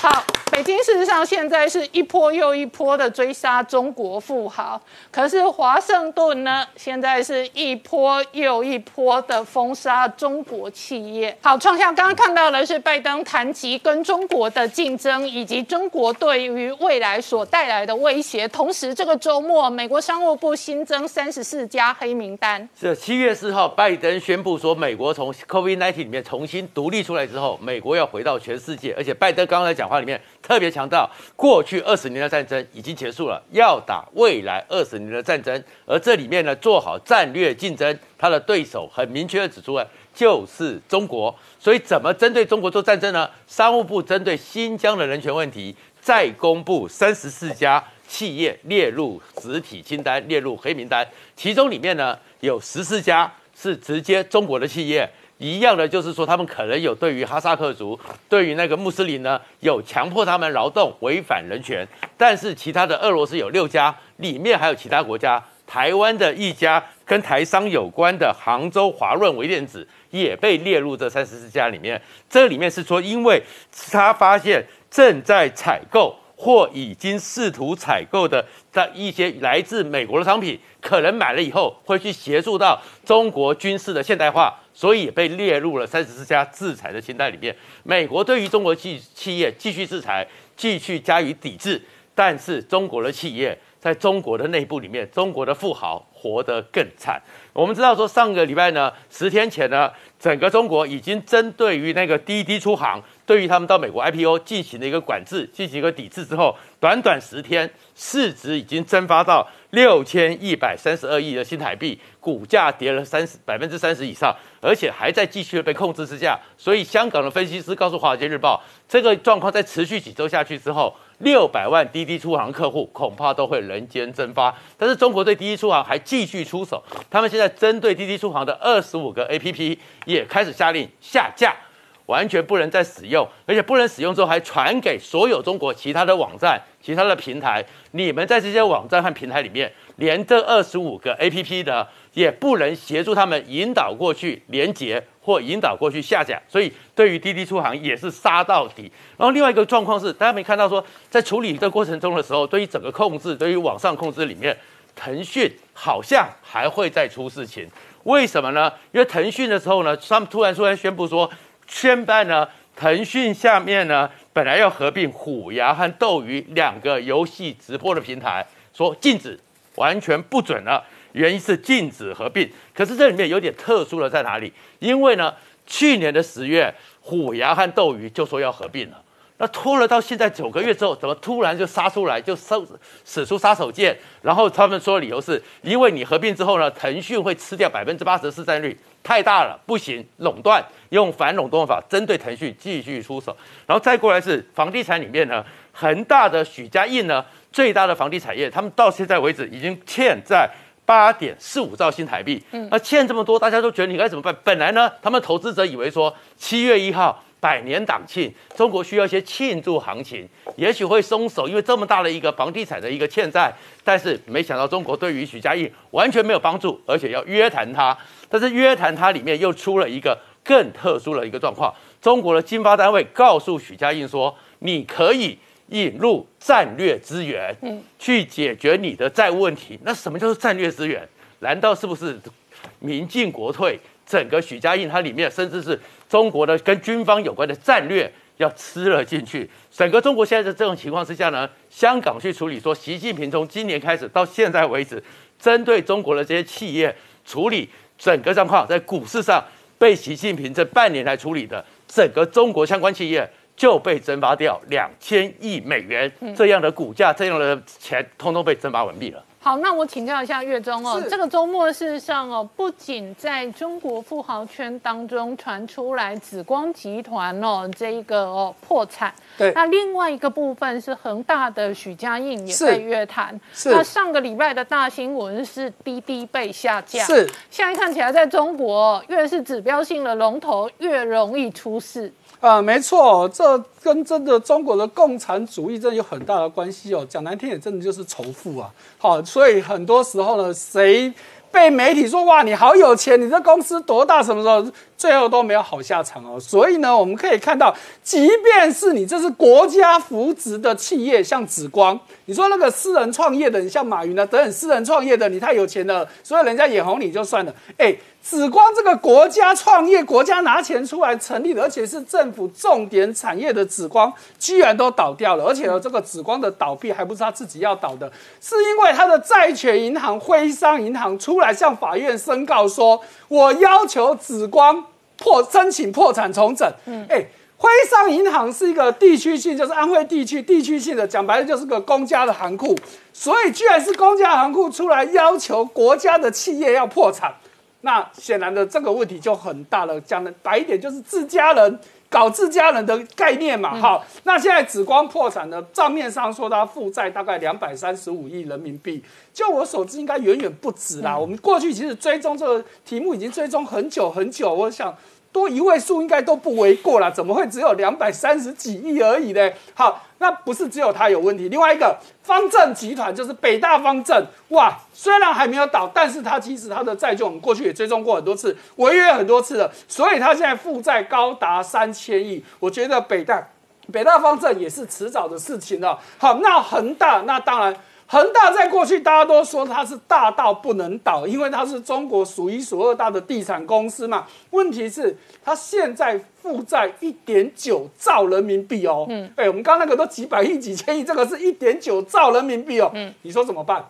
好，北京事实上现在是一波又一波的追杀中国富豪，可是华盛顿呢，现在是一波又一波的封杀中国企业。好，创下刚刚看到的是拜登谈及跟中国的竞争，以及中国对于未来所带来的威胁。同时，这个周末，美国商务部新增三十四家黑名单。这七月四号，拜登宣布说，美国从 COVID-19 里面重新独立出来之后，美国要回到全世界。而且，拜登刚刚在讲话里面特别强调，过去二十年的战争已经结束了，要打未来二十年的战争。而这里面呢，做好战略竞争，他的对手很明确的指出了，就是中国。所以，怎么针对中国做战争呢？商务部针对新疆的人权问题，再公布三十四家企业列入实体清单，列入黑名单。其中里面呢，有十四家是直接中国的企业。一样的就是说，他们可能有对于哈萨克族、对于那个穆斯林呢，有强迫他们劳动、违反人权。但是其他的俄罗斯有六家，里面还有其他国家，台湾的一家跟台商有关的杭州华润微电子也被列入这三十四家里面。这里面是说，因为他发现正在采购或已经试图采购的的一些来自美国的商品，可能买了以后会去协助到中国军事的现代化。所以也被列入了三十四家制裁的清单里面。美国对于中国企企业继续制裁，继续加以抵制。但是中国的企业在中国的内部里面，中国的富豪活得更惨。我们知道说，上个礼拜呢，十天前呢，整个中国已经针对于那个滴滴出行，对于他们到美国 IPO 进行了一个管制，进行一个抵制之后，短短十天，市值已经蒸发到六千一百三十二亿的新台币，股价跌了三十百分之三十以上。而且还在继续被控制之下，所以香港的分析师告诉《华尔街日报》，这个状况在持续几周下去之后，六百万滴滴出行客户恐怕都会人间蒸发。但是中国对滴滴出行还继续出手，他们现在针对滴滴出行的二十五个 APP 也开始下令下架，完全不能再使用，而且不能使用之后还传给所有中国其他的网站、其他的平台。你们在这些网站和平台里面，连这二十五个 APP 的。也不能协助他们引导过去连接或引导过去下架，所以对于滴滴出行也是杀到底。然后另外一个状况是，大家没看到说，在处理的过程中的时候，对于整个控制，对于网上控制里面，腾讯好像还会再出事情。为什么呢？因为腾讯的时候呢，他们突然突然宣布说，宣办呢，腾讯下面呢本来要合并虎牙和斗鱼两个游戏直播的平台，说禁止，完全不准了。原因是禁止合并，可是这里面有点特殊的在哪里？因为呢，去年的十月，虎牙和斗鱼就说要合并了，那拖了到现在九个月之后，怎么突然就杀出来，就收使出杀手锏？然后他们说理由是因为你合并之后呢，腾讯会吃掉百分之八十的市占率，太大了，不行，垄断，用反垄断法针对腾讯继续出手。然后再过来是房地产里面呢，恒大的许家印呢，最大的房地产业，他们到现在为止已经欠债。八点四五兆新台币，嗯，那欠这么多，大家都觉得你该怎么办？本来呢，他们投资者以为说七月一号百年党庆，中国需要一些庆祝行情，也许会松手，因为这么大的一个房地产的一个欠债。但是没想到中国对于许家印完全没有帮助，而且要约谈他。但是约谈他里面又出了一个更特殊的一个状况，中国的经发单位告诉许家印说，你可以。引入战略资源，嗯，去解决你的债务问题。那什么叫做战略资源？难道是不是民进国退？整个许家印它里面，甚至是中国的跟军方有关的战略要吃了进去？整个中国现在的这种情况之下呢，香港去处理说，习近平从今年开始到现在为止，针对中国的这些企业处理整个状况，在股市上被习近平这半年来处理的整个中国相关企业。就被蒸发掉两千亿美元，这样的股价，这样的钱，通通被蒸发完毕了。好，那我请教一下月中哦，是。这个周末事实上哦，不仅在中国富豪圈当中传出来紫光集团哦这一个哦破产，对。那另外一个部分是恒大的许家印也是。被约谈，是。那上个礼拜的大新闻是滴滴被下架，是。现在看起来在中国越是指标性的龙头越容易出事，啊、没错，这跟真的中国的共产主义真的有很大的关系哦。讲难听点，真的就是仇富啊。好，所以很多时候呢，谁被媒体说哇你好有钱，你这公司多大，什么时候最后都没有好下场哦。所以呢，我们可以看到，即便是你这是国家扶植的企业，像紫光，你说那个私人创业的，你像马云啊等等私人创业的，你太有钱了，所以人家眼红你就算了。哎，紫光这个国家创业，国家拿钱出来成立的，而且是政府重点产业的紫光，居然都倒掉了。而且呢，这个紫光的倒闭还不是他自己要倒的，是因为他的债权银行徽商银行出来向法院申告说，我要求紫光破申请破产重整。嗯，哎。徽商银行是一个地区性，就是安徽地区地区性的，讲白了就是个公家的行库，所以居然是公家行库出来要求国家的企业要破产，那显然的这个问题就很大了。讲的白一点，就是自家人搞自家人的概念嘛。好，那现在紫光破产呢，账面上说它负债大概两百三十五亿人民币，就我所知应该远远不止啦。我们过去其实追踪这个题目已经追踪很久很久，我想。多一位数应该都不为过啦，怎么会只有两百三十几亿而已呢？好，那不是只有它有问题，另外一个方正集团就是北大方正，哇，虽然还没有倒，但是它其实它的债券我们过去也追踪过很多次，违约很多次了，所以它现在负债高达三千亿，我觉得北大北大方正也是迟早的事情了。好，那恒大那当然。恒大在过去大家都说它是大到不能倒，因为它是中国数一数二大的地产公司嘛。问题是它现在负债一点九兆人民币哦。嗯，哎，我们刚刚那个都几百亿、几千亿，这个是一点九兆人民币哦。嗯，你说怎么办？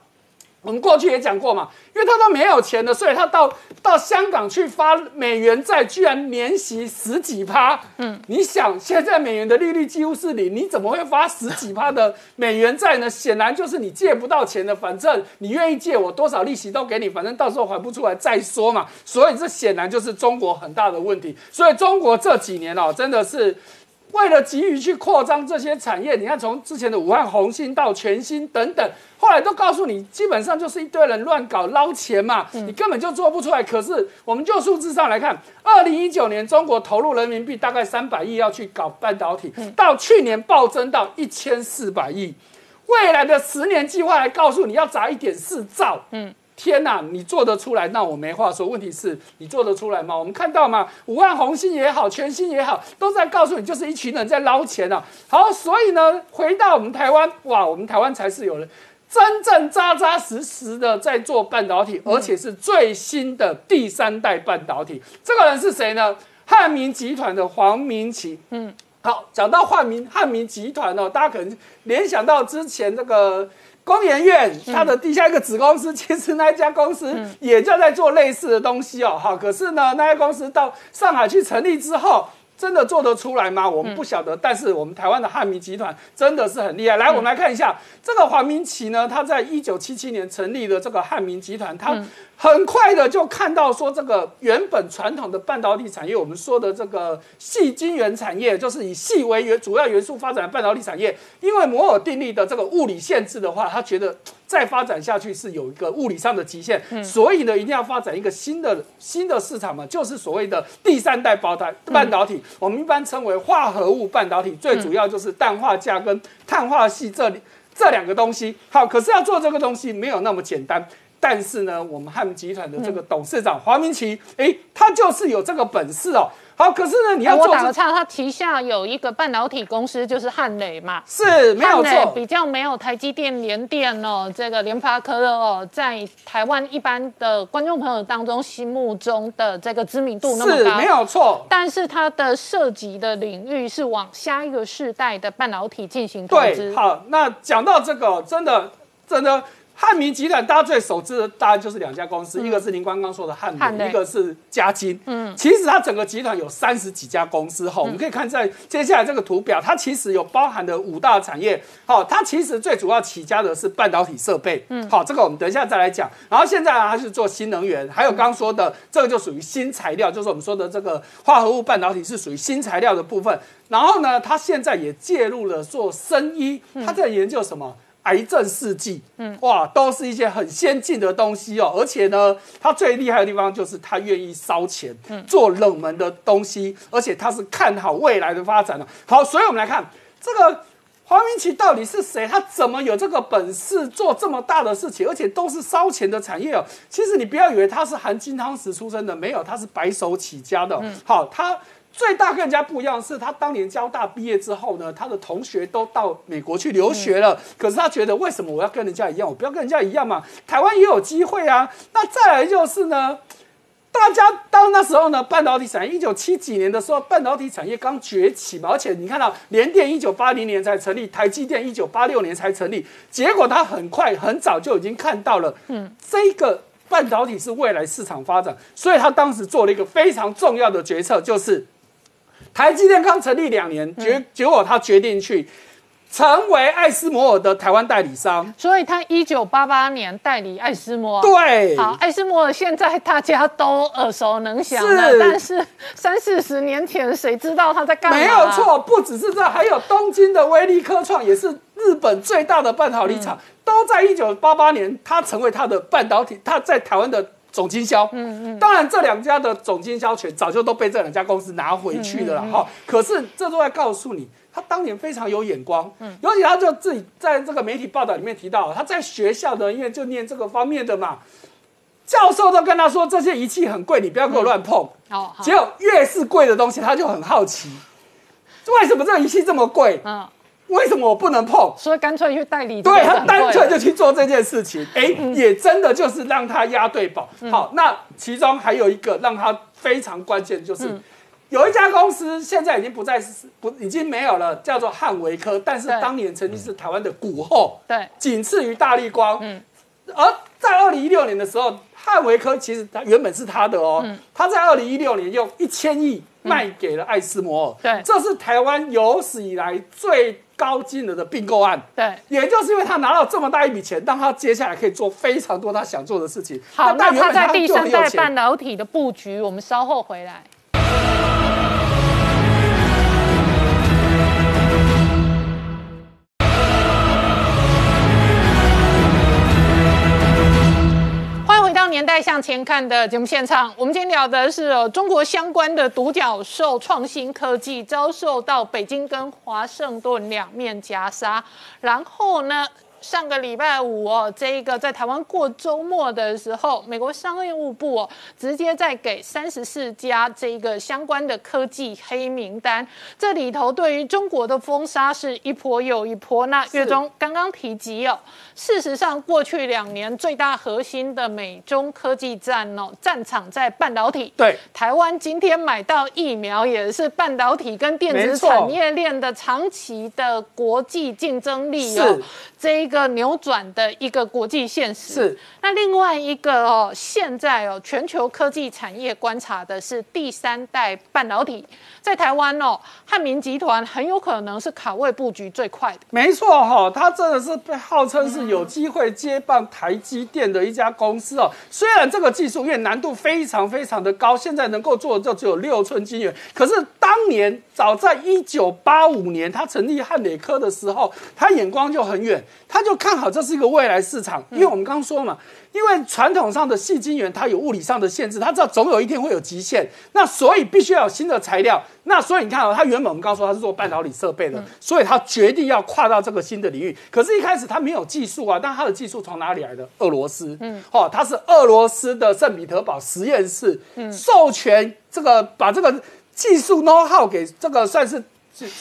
我们过去也讲过嘛，因为他都没有钱了，所以他到到香港去发美元债，居然年息十几趴。嗯，你想现在美元的利率几乎是零，你怎么会发十几趴的美元债呢？显然就是你借不到钱的，反正你愿意借我多少利息都给你，反正到时候还不出来再说嘛。所以这显然就是中国很大的问题。所以中国这几年哦，真的是。为了急于去扩张这些产业，你看从之前的武汉红星到全新等等，后来都告诉你，基本上就是一堆人乱搞捞钱嘛，你根本就做不出来。可是我们就数字上来看，二零一九年中国投入人民币大概三百亿要去搞半导体，到去年暴增到一千四百亿，未来的十年计划来告诉你要砸一点四兆，嗯。天呐，你做得出来，那我没话说。问题是你做得出来吗？我们看到嘛，武汉红星也好，全新也好，都在告诉你，就是一群人在捞钱啊。好，所以呢，回到我们台湾，哇，我们台湾才是有人真正扎扎实实的在做半导体，而且是最新的第三代半导体。这个人是谁呢？汉民集团的黄明奇。嗯，好，讲到汉民汉民集团哦，大家可能联想到之前这个。工研院它的地下一个子公司，其实那一家公司也就在做类似的东西哦。哈，可是呢，那家公司到上海去成立之后，真的做得出来吗？我们不晓得。但是我们台湾的汉民集团真的是很厉害。来，我们来看一下这个黄明奇呢，他在一九七七年成立的这个汉民集团，他很快的就看到说，这个原本传统的半导体产业，我们说的这个细晶圆产业，就是以细为元主要元素发展的半导体产业，因为摩尔定律的这个物理限制的话，他觉得再发展下去是有一个物理上的极限，所以呢，一定要发展一个新的新的市场嘛，就是所谓的第三代包台半导体，我们一般称为化合物半导体，最主要就是氮化镓跟碳化系这里这两个东西。好，可是要做这个东西没有那么简单。但是呢，我们汉集团的这个董事长黄明奇，哎，他就是有这个本事哦。好，可是呢，你要做我打个岔，他旗下有一个半导体公司，就是汉磊嘛，是没有错，比较没有台积电、联电哦，这个联发科哦，在台湾一般的观众朋友当中心目中的这个知名度那么高，没有错。但是它的涉及的领域是往下一个世代的半导体进行投资。对，好，那讲到这个，真的，真的。汉民集团大家最熟知的当然就是两家公司，一个是您刚刚说的汉民，一个是嘉金。嗯，其实它整个集团有三十几家公司哈，我们可以看在接下来这个图表，它其实有包含的五大产业。好，它其实最主要起家的是半导体设备。嗯，好，这个我们等一下再来讲。然后现在它是做新能源，还有刚刚说的这个就属于新材料，就是我们说的这个化合物半导体是属于新材料的部分。然后呢，它现在也介入了做生医，它在研究什么？癌症试剂，嗯，哇，都是一些很先进的东西哦。而且呢，它最厉害的地方就是它愿意烧钱，做冷门的东西，而且它是看好未来的发展的。好，所以我们来看这个黄明奇到底是谁？他怎么有这个本事做这么大的事情？而且都是烧钱的产业哦。其实你不要以为他是含金汤匙出身的，没有，他是白手起家的。好，他。最大跟人家不一样的是，他当年交大毕业之后呢，他的同学都到美国去留学了。可是他觉得，为什么我要跟人家一样？我不要跟人家一样嘛。台湾也有机会啊。那再来就是呢，大家当那时候呢，半导体产业一九七几年的时候，半导体产业刚崛起嘛。而且你看到联电一九八零年才成立，台积电一九八六年才成立。结果他很快很早就已经看到了，嗯，这个半导体是未来市场发展，所以他当时做了一个非常重要的决策，就是。台积电刚成立两年，结结果他决定去成为艾斯摩尔的台湾代理商，所以他一九八八年代理艾斯摩尔。对，好，艾斯摩尔现在大家都耳熟能详了，但是三四十年前谁知道他在干嘛？没有错，不只是这，还有东京的威力科创，也是日本最大的半导体厂，都在一九八八年，他成为他的半导体，他在台湾的。总经销，嗯嗯，当然这两家的总经销权早就都被这两家公司拿回去了哈。可是这都在告诉你，他当年非常有眼光，嗯，尤其他就自己在这个媒体报道里面提到，他在学校的因为就念这个方面的嘛，教授都跟他说这些仪器很贵，你不要给我乱碰。哦，结果越是贵的东西，他就很好奇，为什么这个仪器这么贵？嗯。为什么我不能碰？所以干脆去代理。对他干脆就去做这件事情，哎，也真的就是让他押对宝。好，那其中还有一个让他非常关键，就是有一家公司现在已经不再是不已经没有了，叫做汉维科，但是当年曾经是台湾的股后，对，仅次于大力光。嗯，而在二零一六年的时候，汉维科其实它原本是他的哦，他在二零一六年用一千亿卖给了艾斯摩尔，对，这是台湾有史以来最。高金额的并购案，对，也就是因为他拿到这么大一笔钱，让他接下来可以做非常多他想做的事情。好，那他在第三代半导体的布局，我们稍后回来。年代向前看的节目现场，我们今天聊的是中国相关的独角兽创新科技遭受到北京跟华盛顿两面夹杀，然后呢？上个礼拜五哦，这一个在台湾过周末的时候，美国商务部哦，直接在给三十四家这一个相关的科技黑名单。这里头对于中国的封杀是一波又一波。那月中刚刚提及哦，事实上过去两年最大核心的美中科技战哦，战场在半导体。对，台湾今天买到疫苗也是半导体跟电子产业链的长期的国际竞争力哦。这一个扭转的一个国际现实是，那另外一个哦，现在哦，全球科技产业观察的是第三代半导体，在台湾哦，汉民集团很有可能是卡位布局最快的。没错哈，它真的是被号称是有机会接棒台积电的一家公司哦。虽然这个技术因为难度非常非常的高，现在能够做的就只有六寸晶圆，可是当年早在一九八五年他成立汉磊科的时候，他眼光就很远。他就看好这是一个未来市场，因为我们刚刚说嘛，因为传统上的细晶圆它有物理上的限制，它知道总有一天会有极限，那所以必须要有新的材料。那所以你看啊，它原本我们刚刚说它是做半导体设备的，所以它决定要跨到这个新的领域。可是，一开始它没有技术啊，但它的技术从哪里来的？俄罗斯，嗯，哦，它是俄罗斯的圣彼得堡实验室授权这个把这个技术 know how 给这个算是。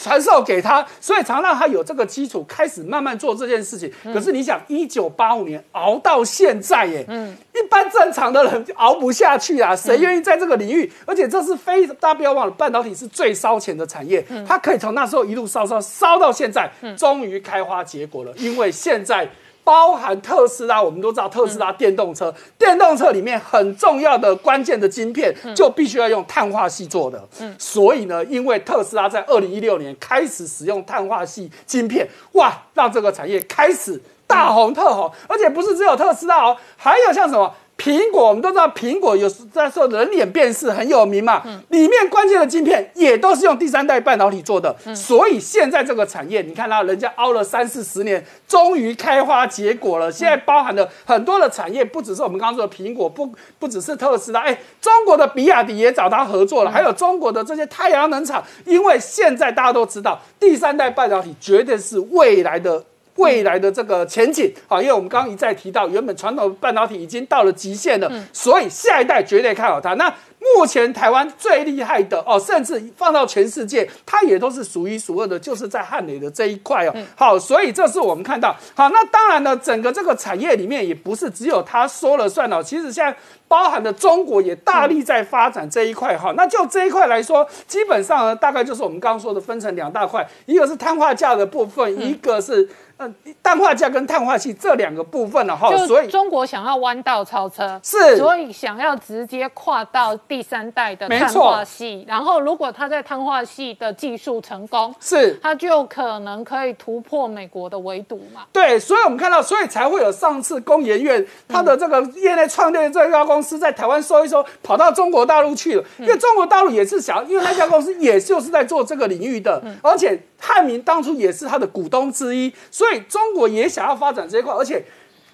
传授给他，所以常让他有这个基础，开始慢慢做这件事情。可是你想，一九八五年熬到现在，耶，嗯，一般正常的人熬不下去啊，谁愿意在这个领域？而且这是非大家不要忘了，半导体是最烧钱的产业，它可以从那时候一路烧烧烧到现在，终于开花结果了。因为现在包含特斯拉，我们都知道特斯拉电动车，电动车里面很重要的关键的晶片就必须要用碳化系做的。嗯，所以呢，因为特斯拉在二零一六年开始使用碳化系晶片，哇，让这个产业开始大红特红，而且不是只有特斯拉哦，还有像什么？苹果，我们都知道苹果有在说人脸辨识很有名嘛，里面关键的晶片也都是用第三代半导体做的，所以现在这个产业，你看到人家熬了三四十年，终于开花结果了。现在包含了很多的产业，不只是我们刚刚说的苹果，不不只是特斯拉，哎，中国的比亚迪也找他合作了，还有中国的这些太阳能厂，因为现在大家都知道，第三代半导体绝对是未来的。未来的这个前景啊，因为我们刚刚一再提到，原本传统半导体已经到了极限了，所以下一代绝对看好它。那目前台湾最厉害的哦，甚至放到全世界，它也都是数一数二的，就是在汉磊的这一块哦。好，所以这是我们看到。好，那当然呢，整个这个产业里面也不是只有他说了算哦。其实现在包含的中国也大力在发展这一块哈。那就这一块来说，基本上呢，大概就是我们刚刚说的分成两大块，一个是碳化价的部分，一个是。嗯，氮化镓跟碳化系这两个部分的话，所以中国想要弯道超车，是，所以想要直接跨到第三代的碳化系，然后如果它在碳化系的技术成功，是，它就可能可以突破美国的围堵嘛。对，所以我们看到，所以才会有上次工研院它的这个业内创立的这家公司在台湾收一收，跑到中国大陆去了，因为中国大陆也是想，因为那家公司也就是在做这个领域的，而且。汉民当初也是他的股东之一，所以中国也想要发展这一块。而且，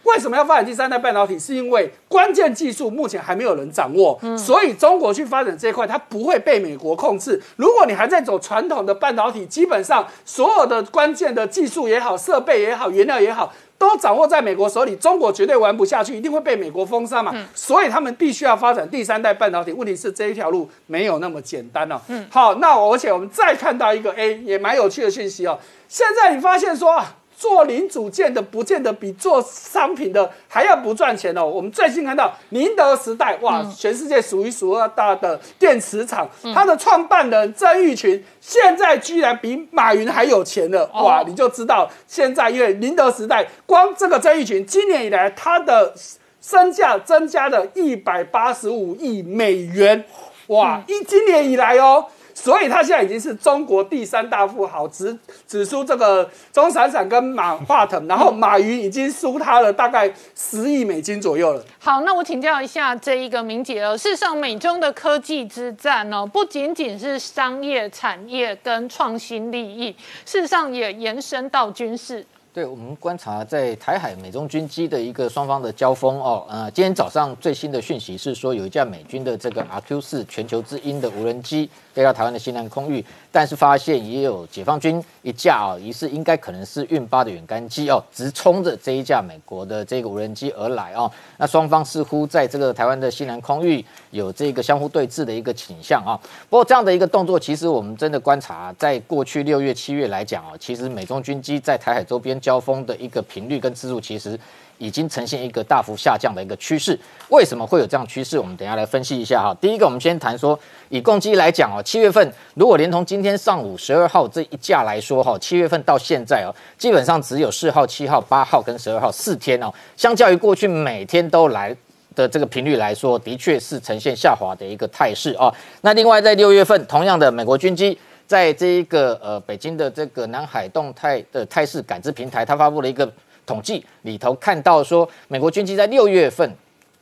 为什么要发展第三代半导体？是因为关键技术目前还没有人掌握，所以中国去发展这一块，它不会被美国控制。如果你还在走传统的半导体，基本上所有的关键的技术也好、设备也好、原料也好。都掌握在美国手里，中国绝对玩不下去，一定会被美国封杀嘛。所以他们必须要发展第三代半导体。问题是这一条路没有那么简单哦。嗯，好，那而且我们再看到一个 A 也蛮有趣的讯息哦。现在你发现说啊。做零组件的不见得比做商品的还要不赚钱哦。我们最近看到宁德时代，哇，全世界数一数二大的电池厂，它的创办人曾毓群现在居然比马云还有钱了，哇，你就知道现在因为宁德时代光这个曾毓群今年以来他的身价增加了一百八十五亿美元，哇，一今年以来哦。所以他现在已经是中国第三大富豪，只只输这个钟闪闪跟马化腾，然后马云已经输他了大概十亿美金左右了。好，那我请教一下这一个明姐了。事实上，美中的科技之战呢，不仅仅是商业产业跟创新利益，事实上也延伸到军事。对我们观察在台海美中军机的一个双方的交锋哦，呃，今天早上最新的讯息是说有一架美军的这个 RQ 四全球之鹰的无人机飞到台湾的西南空域。但是发现也有解放军一架啊，疑似应该可能是运八的远干机哦，直冲着这一架美国的这个无人机而来哦。那双方似乎在这个台湾的西南空域有这个相互对峙的一个倾向啊。不过这样的一个动作，其实我们真的观察，在过去六月、七月来讲哦，其实美中军机在台海周边交锋的一个频率跟次数，其实。已经呈现一个大幅下降的一个趋势，为什么会有这样趋势？我们等下来分析一下哈。第一个，我们先谈说，以攻击来讲哦，七月份如果连同今天上午十二号这一架来说哈，七月份到现在哦，基本上只有四号、七号、八号跟十二号四天哦，相较于过去每天都来的这个频率来说，的确是呈现下滑的一个态势啊。那另外在六月份，同样的美国军机在这一个呃北京的这个南海动态的态势感知平台，它发布了一个。统计里头看到说，美国军机在六月份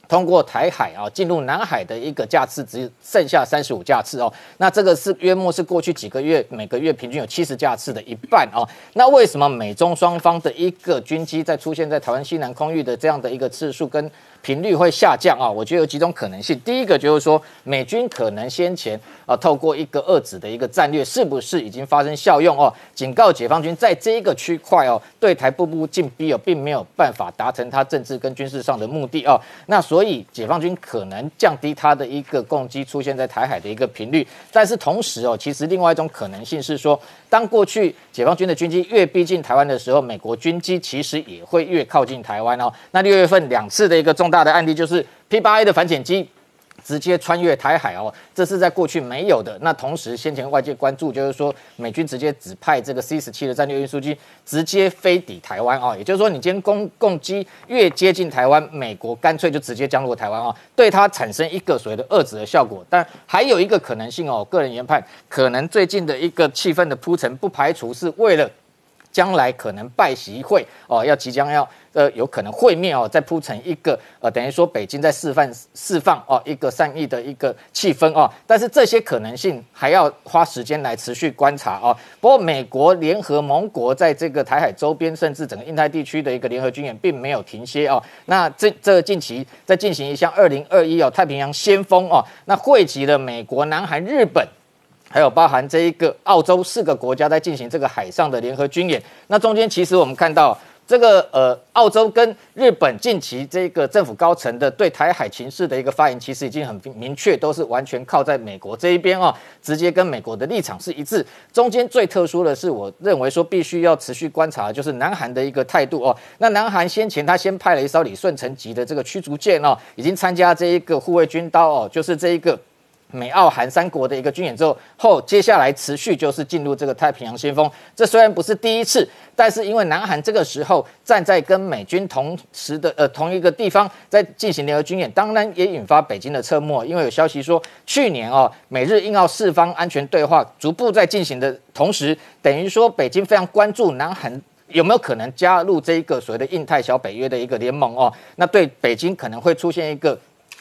通过台海啊进入南海的一个架次只剩下三十五架次哦，那这个是约莫是过去几个月每个月平均有七十架次的一半哦。那为什么美中双方的一个军机在出现在台湾西南空域的这样的一个次数跟？频率会下降啊，我觉得有几种可能性。第一个就是说，美军可能先前啊，透过一个遏止的一个战略，是不是已经发生效用哦？警告解放军在这一个区块哦，对台步步进逼哦，并没有办法达成他政治跟军事上的目的哦。那所以解放军可能降低他的一个攻击出现在台海的一个频率。但是同时哦，其实另外一种可能性是说，当过去解放军的军机越逼近台湾的时候，美国军机其实也会越靠近台湾哦。那六月份两次的一个重大的案例就是 P 八 A 的反潜机直接穿越台海哦，这是在过去没有的。那同时，先前外界关注就是说，美军直接指派这个 C 十七的战略运输机直接飞抵台湾哦，也就是说，你今天攻攻击越接近台湾，美国干脆就直接降落台湾哦，对它产生一个所谓的遏制的效果。但还有一个可能性哦，个人研判，可能最近的一个气氛的铺陈，不排除是为了。将来可能拜习会哦，要即将要呃有可能会面哦，再铺成一个呃等于说北京在示范释放哦一个善意的一个气氛哦，但是这些可能性还要花时间来持续观察哦。不过美国联合盟国在这个台海周边，甚至整个印太地区的一个联合军演并没有停歇哦。那这这近期在进行一项二零二一哦太平洋先锋哦，那汇集了美国、南韩、日本。还有包含这一个澳洲四个国家在进行这个海上的联合军演，那中间其实我们看到这个呃澳洲跟日本近期这个政府高层的对台海情势的一个发言，其实已经很明确，都是完全靠在美国这一边哦，直接跟美国的立场是一致。中间最特殊的是，我认为说必须要持续观察，就是南韩的一个态度哦。那南韩先前他先派了一艘李舜臣级的这个驱逐舰哦，已经参加这一个护卫军刀哦，就是这一个。美澳韩三国的一个军演之后，后接下来持续就是进入这个太平洋先锋。这虽然不是第一次，但是因为南韩这个时候站在跟美军同时的呃同一个地方在进行联合军演，当然也引发北京的侧目。因为有消息说，去年哦美日印澳四方安全对话逐步在进行的同时，等于说北京非常关注南韩有没有可能加入这一个所谓的印太小北约的一个联盟哦。那对北京可能会出现一个。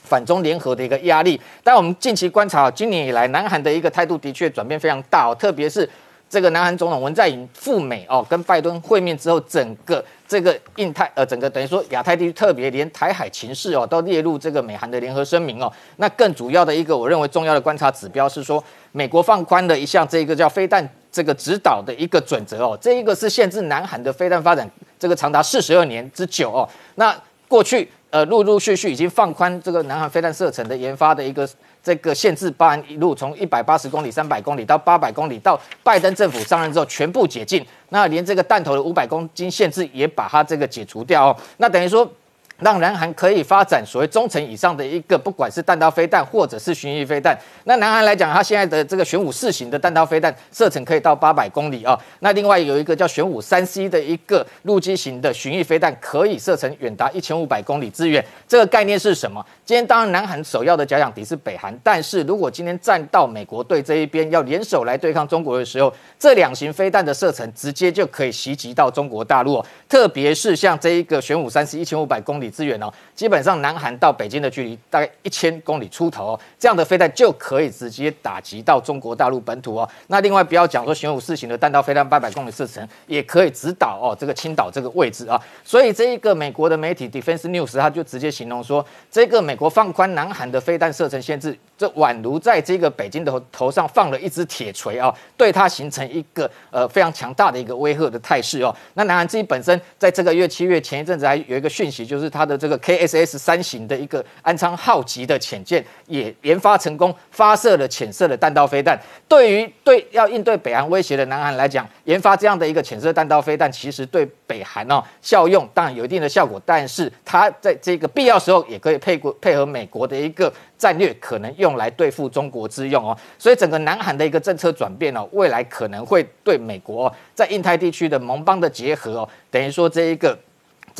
反中联合的一个压力，但我们近期观察，今年以来，南韩的一个态度的确转变非常大哦，特别是这个南韩总统文在寅赴美哦，跟拜登会面之后，整个这个印太呃，整个等于说亚太地区，特别连台海情势哦，都列入这个美韩的联合声明哦。那更主要的一个，我认为重要的观察指标是说，美国放宽的一项这个叫飞弹这个指导的一个准则哦，这一个是限制南韩的飞弹发展，这个长达四十二年之久哦。那过去。呃，陆陆续续已经放宽这个南韩飞弹射程的研发的一个这个限制，包含一路从一百八十公里、三百公里到八百公里，到拜登政府上任之后全部解禁。那连这个弹头的五百公斤限制也把它这个解除掉哦。那等于说。让南韩可以发展所谓中程以上的一个，不管是弹道飞弹或者是巡弋飞弹。那南韩来讲，它现在的这个玄武四型的弹道飞弹射程可以到八百公里啊。那另外有一个叫玄武三 C 的一个陆基型的巡弋飞弹，可以射程远达一千五百公里之远。这个概念是什么？今天当然南韩首要的假想敌是北韩，但是如果今天站到美国队这一边，要联手来对抗中国的时候，这两型飞弹的射程直接就可以袭击到中国大陆。特别是像这一个玄武三 C 一千五百公里。资源呢，基本上南韩到北京的距离大概一千公里出头哦，这样的飞弹就可以直接打击到中国大陆本土哦。那另外不要讲说玄武四型的弹道飞弹八百公里射程，也可以直导哦这个青岛这个位置啊。所以这一个美国的媒体 Defense News 他就直接形容说，这个美国放宽南韩的飞弹射程限制。这宛如在这个北京的头上放了一只铁锤啊，对它形成一个呃非常强大的一个威吓的态势哦。那南韩自己本身在这个月七月前一阵子还有一个讯息，就是它的这个 K S KSS 三型的一个安昌号级的潜舰也研发成功，发射了潜射的弹道飞弹。对于对要应对北韩威胁的南韩来讲，研发这样的一个潜射弹道飞弹，其实对北韩哦效用当然有一定的效果，但是它在这个必要时候也可以配过配合美国的一个。战略可能用来对付中国之用哦，所以整个南韩的一个政策转变哦，未来可能会对美国哦在印太地区的盟邦的结合哦，等于说这一个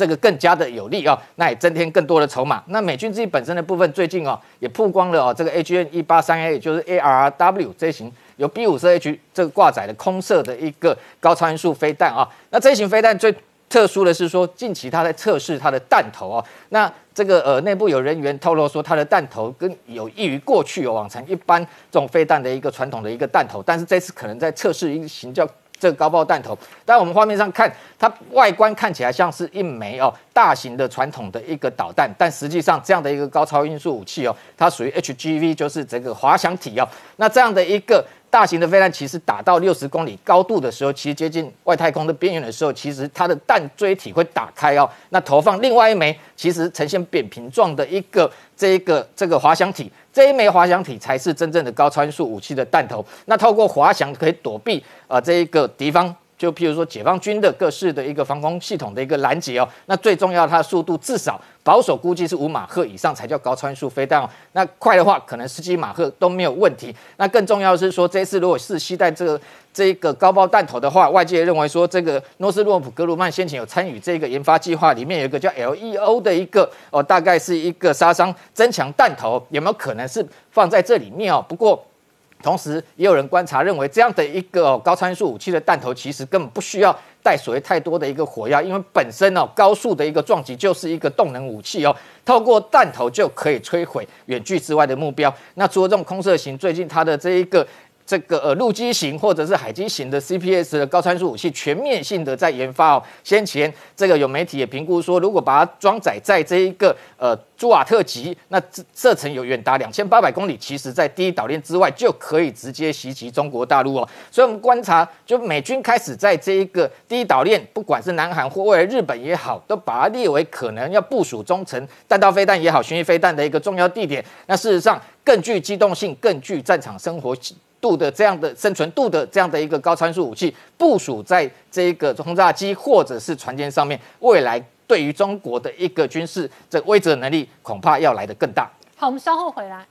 这个更加的有利哦，那也增添更多的筹码。那美军自己本身的部分最近哦也曝光了哦，这个 A G N 一八三 A 也就是 A R W 这型由 B 五十 H 这个挂载的空射的一个高超音速飞弹啊，那这型飞弹最。特殊的是说，近期他在测试它的弹头哦，那这个呃内部有人员透露说，它的弹头跟有益于过去哦往常一般这种飞弹的一个传统的一个弹头，但是这次可能在测试一型叫这个高爆弹头。但我们画面上看，它外观看起来像是一枚哦大型的传统的一个导弹，但实际上这样的一个高超音速武器哦，它属于 HGV，就是这个滑翔体哦。那这样的一个。大型的飞弹其实打到六十公里高度的时候，其实接近外太空的边缘的时候，其实它的弹锥体会打开哦，那投放另外一枚其实呈现扁平状的一个这一个这个滑翔体，这一枚滑翔体才是真正的高超音速武器的弹头。那透过滑翔可以躲避呃这一个敌方。就譬如说解放军的各式的一个防空系统的一个拦截哦。那最重要，它的速度至少保守估计是五马赫以上才叫高参数飞弹哦。那快的话，可能十几马赫都没有问题。那更重要的是说，这次如果是携带这个这个高爆弹头的话，外界认为说这个诺斯洛普格鲁曼先前有参与这个研发计划，里面有一个叫 LEO 的一个哦，大概是一个杀伤增强弹头，有没有可能是放在这里面哦？不过。同时，也有人观察认为，这样的一个高参数武器的弹头，其实根本不需要带所谓太多的一个火药，因为本身哦高速的一个撞击就是一个动能武器哦，透过弹头就可以摧毁远距之外的目标。那除了这种空射型，最近它的这一个。这个呃陆基型或者是海基型的 CPS 的高参数武器全面性的在研发哦。先前这个有媒体也评估说，如果把它装载在这一个呃朱瓦特级，那射程有远达两千八百公里，其实在第一岛链之外就可以直接袭击中国大陆哦。所以我们观察，就美军开始在这一个第一岛链，不管是南韩或未来日本也好，都把它列为可能要部署中程弹道飞弹也好，巡弋飞弹的一个重要地点。那事实上更具机动性，更具战场生活。度的这样的生存度的这样的一个高参数武器部署在这个轰炸机或者是船舰上面，未来对于中国的一个军事这威慑能力恐怕要来得更大。好，我们稍后回来。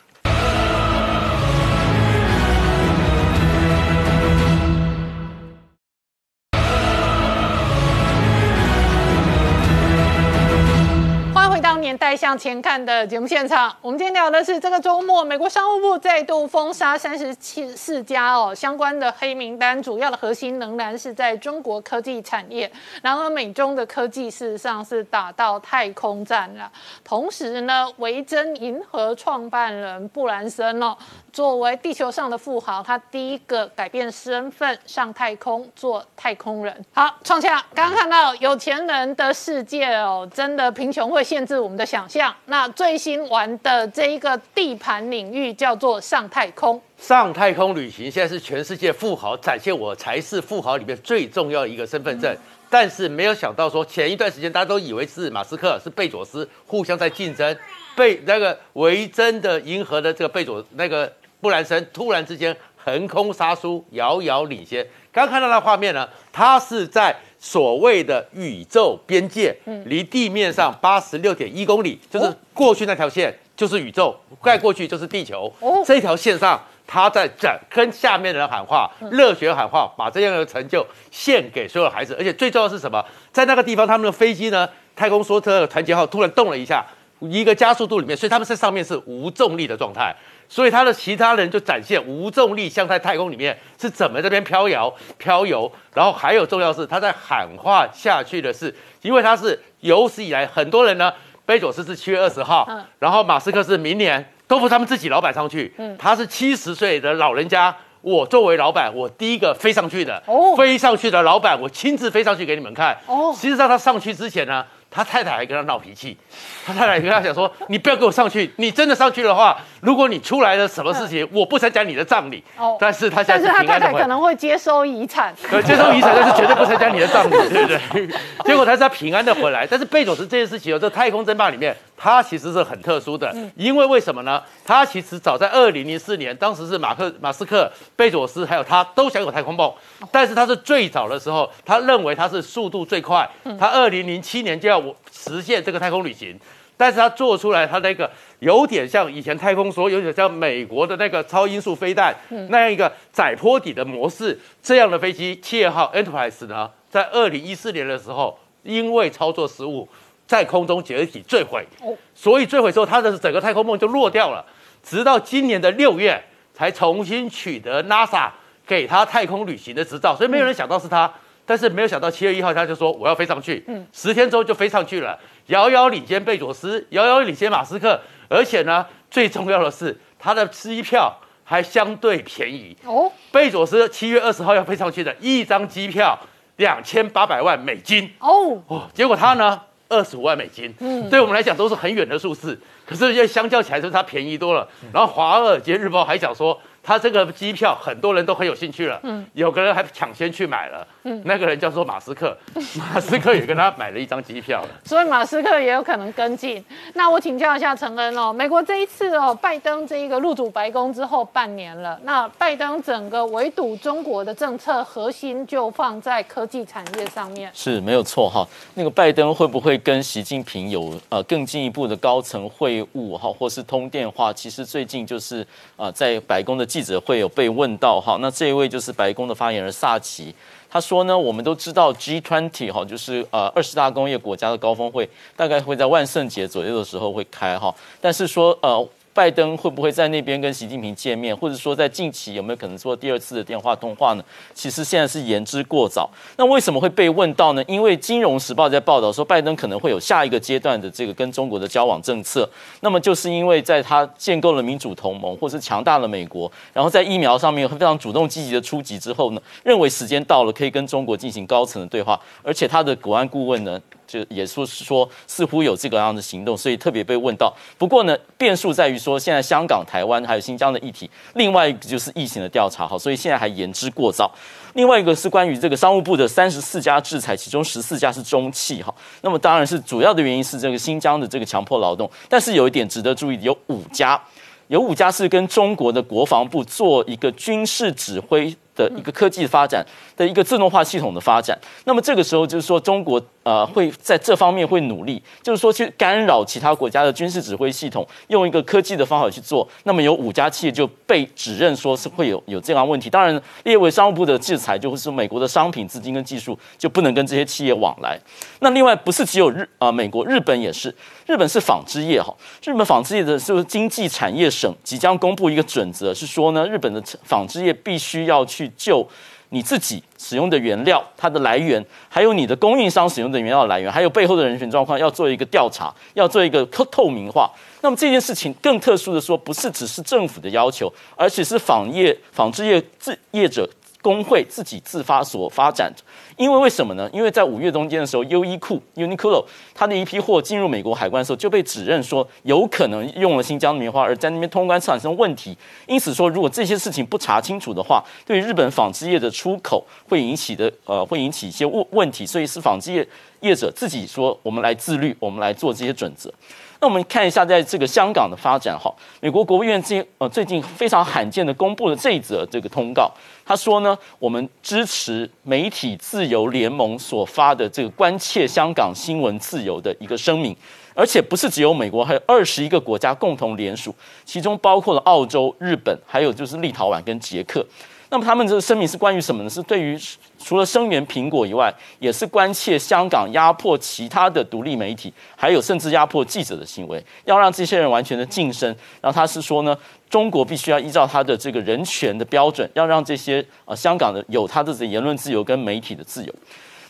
年代向前看的节目现场，我们今天聊的是这个周末，美国商务部再度封杀三十七四家哦相关的黑名单，主要的核心仍然是在中国科技产业。然而，美中的科技事实上是打到太空站了。同时呢，维珍银河创办人布兰森哦。作为地球上的富豪，他第一个改变身份上太空做太空人。好，创下刚刚看到有钱人的世界哦，真的贫穷会限制我们的想象。那最新玩的这一个地盘领域叫做上太空。上太空旅行现在是全世界富豪展现我才是富豪里面最重要的一个身份证。但是没有想到说，前一段时间大家都以为是马斯克是贝佐斯互相在竞争，被那个维珍的银河的这个贝佐那个。布兰森突然之间横空杀出，遥遥领先。刚看到那画面呢，他是在所谓的宇宙边界，离地面上八十六点一公里，就是过去那条线就是宇宙，盖过去就是地球。这条线上，他在整跟下面的人喊话，热血喊话，把这样的成就献给所有孩子。而且最重要是什么？在那个地方，他们的飞机呢，太空梭车团结号突然动了一下，一个加速度里面，所以他们在上面是无重力的状态。所以他的其他人就展现无重力，像在太空里面是怎么这边飘摇飘游，然后还有重要是他在喊话下去的是，因为他是有史以来很多人呢，贝佐斯是七月二十号，然后马斯克是明年，都不是他们自己老板上去，他是七十岁的老人家，我作为老板，我第一个飞上去的，飞上去的老板，我亲自飞上去给你们看。哦，实际上他上去之前呢。他太太还跟他闹脾气，他太太跟他讲说：“ 你不要给我上去，你真的上去的话，如果你出来了什么事情，我不参加你的葬礼。”哦，但是他但是他太太可能会接收遗产，对 接收遗产，但是绝对不参加你的葬礼，对不对？结果他是平安的回来，但是贝佐斯这件事情，这太空争霸里面。他其实是很特殊的，因为为什么呢？他其实早在二零零四年，当时是马克、马斯克、贝佐斯还有他都想有太空梦，但是他是最早的时候，他认为他是速度最快，他二零零七年就要实现这个太空旅行，但是他做出来他那个有点像以前太空梭，有点像美国的那个超音速飞弹那样一个窄坡底的模式，这样的飞机七号 Enterprise 呢，在二零一四年的时候，因为操作失误。在空中解体坠毁，所以坠毁之后，他的整个太空梦就落掉了。直到今年的六月，才重新取得 NASA 给他太空旅行的执照。所以没有人想到是他，但是没有想到七月一号他就说我要飞上去。嗯，十天之后就飞上去了，遥遥领先贝佐斯，遥遥领先马斯克。而且呢，最重要的是他的机票还相对便宜。哦，贝佐斯七月二十号要飞上去的一张机票两千八百万美金。哦，哦，结果他呢？二十五万美金，嗯，对我们来讲都是很远的数字，可是要相较起来，就是它便宜多了。然后《华尔街日报》还讲说。他这个机票很多人都很有兴趣了，嗯，有个人还抢先去买了，嗯，那个人叫做马斯克，马斯克也跟他买了一张机票了，所以马斯克也有可能跟进。那我请教一下陈恩哦，美国这一次哦，拜登这一个入主白宫之后半年了，那拜登整个围堵中国的政策核心就放在科技产业上面，是没有错哈。那个拜登会不会跟习近平有呃更进一步的高层会晤哈，或是通电话？其实最近就是啊，在白宫的记记者会有被问到哈，那这一位就是白宫的发言人萨奇，他说呢，我们都知道 G20 哈，就是呃二十大工业国家的高峰会，大概会在万圣节左右的时候会开哈，但是说呃。拜登会不会在那边跟习近平见面，或者说在近期有没有可能做第二次的电话通话呢？其实现在是言之过早。那为什么会被问到呢？因为《金融时报》在报道说，拜登可能会有下一个阶段的这个跟中国的交往政策。那么就是因为在他建构了民主同盟，或是强大了美国，然后在疫苗上面非常主动积极的出击之后呢，认为时间到了，可以跟中国进行高层的对话。而且他的国安顾问呢？就也说是说，似乎有这个样的行动，所以特别被问到。不过呢，变数在于说，现在香港、台湾还有新疆的议题，另外一个就是疫情的调查，哈，所以现在还言之过早。另外一个是关于这个商务部的三十四家制裁，其中十四家是中企，哈。那么当然是主要的原因是这个新疆的这个强迫劳动，但是有一点值得注意，有五家，有五家是跟中国的国防部做一个军事指挥。的一个科技发展的一个自动化系统的发展，那么这个时候就是说中国呃会在这方面会努力，就是说去干扰其他国家的军事指挥系统，用一个科技的方法去做。那么有五家企业就被指认说是会有有这样问题，当然列为商务部的制裁，就是美国的商品、资金跟技术就不能跟这些企业往来。那另外不是只有日啊，美国、日本也是，日本是纺织业哈，日本纺织业的就是经济产业省即将公布一个准则，是说呢，日本的纺织业必须要去。就你自己使用的原料，它的来源，还有你的供应商使用的原料来源，还有背后的人群状况，要做一个调查，要做一个透透明化。那么这件事情更特殊的说，不是只是政府的要求，而且是纺业、纺织业自业者。工会自己自发所发展，因为为什么呢？因为在五月中间的时候，优衣库 （Uniqlo） 它的一批货进入美国海关的时候，就被指认说有可能用了新疆的棉花，而在那边通关产生问题。因此说，如果这些事情不查清楚的话，对日本纺织业的出口会引起的呃，会引起一些问问题。所以是纺织业业者自己说，我们来自律，我们来做这些准则。那我们看一下，在这个香港的发展哈，美国国务院最呃最近非常罕见的公布了这一则这个通告，他说呢，我们支持媒体自由联盟所发的这个关切香港新闻自由的一个声明，而且不是只有美国，还有二十一个国家共同联署，其中包括了澳洲、日本，还有就是立陶宛跟捷克。那么他们这个声明是关于什么呢？是对于除了声援苹果以外，也是关切香港压迫其他的独立媒体，还有甚至压迫记者的行为，要让这些人完全的晋升。然后他是说呢，中国必须要依照他的这个人权的标准，要让这些呃香港的有他的这言论自由跟媒体的自由。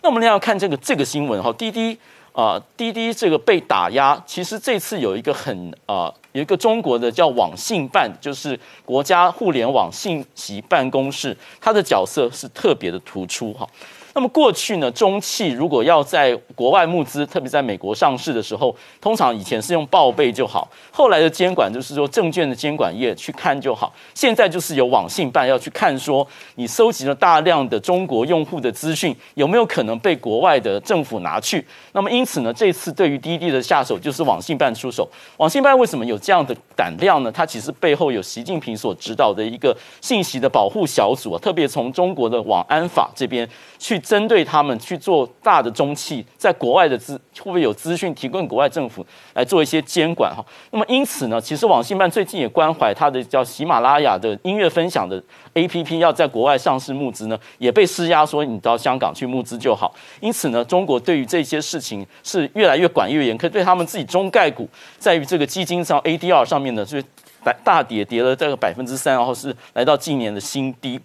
那我们要看这个这个新闻哈，滴滴。啊，滴滴这个被打压，其实这次有一个很啊，有一个中国的叫网信办，就是国家互联网信息办公室，它的角色是特别的突出哈。那么过去呢，中汽如果要在国外募资，特别在美国上市的时候，通常以前是用报备就好。后来的监管就是说，证券的监管业去看就好。现在就是有网信办要去看，说你收集了大量的中国用户的资讯，有没有可能被国外的政府拿去？那么因此呢，这次对于滴滴的下手就是网信办出手。网信办为什么有这样的胆量呢？它其实背后有习近平所指导的一个信息的保护小组啊，特别从中国的网安法这边去。针对他们去做大的中企，在国外的资会不会有资讯提供国外政府来做一些监管哈？那么因此呢，其实网信办最近也关怀他的叫喜马拉雅的音乐分享的 A P P 要在国外上市募资呢，也被施压说你到香港去募资就好。因此呢，中国对于这些事情是越来越管越严，可对他们自己中概股在于这个基金上 A D R 上面呢，是大大跌跌了这个百分之三，然后是来到近年的新低。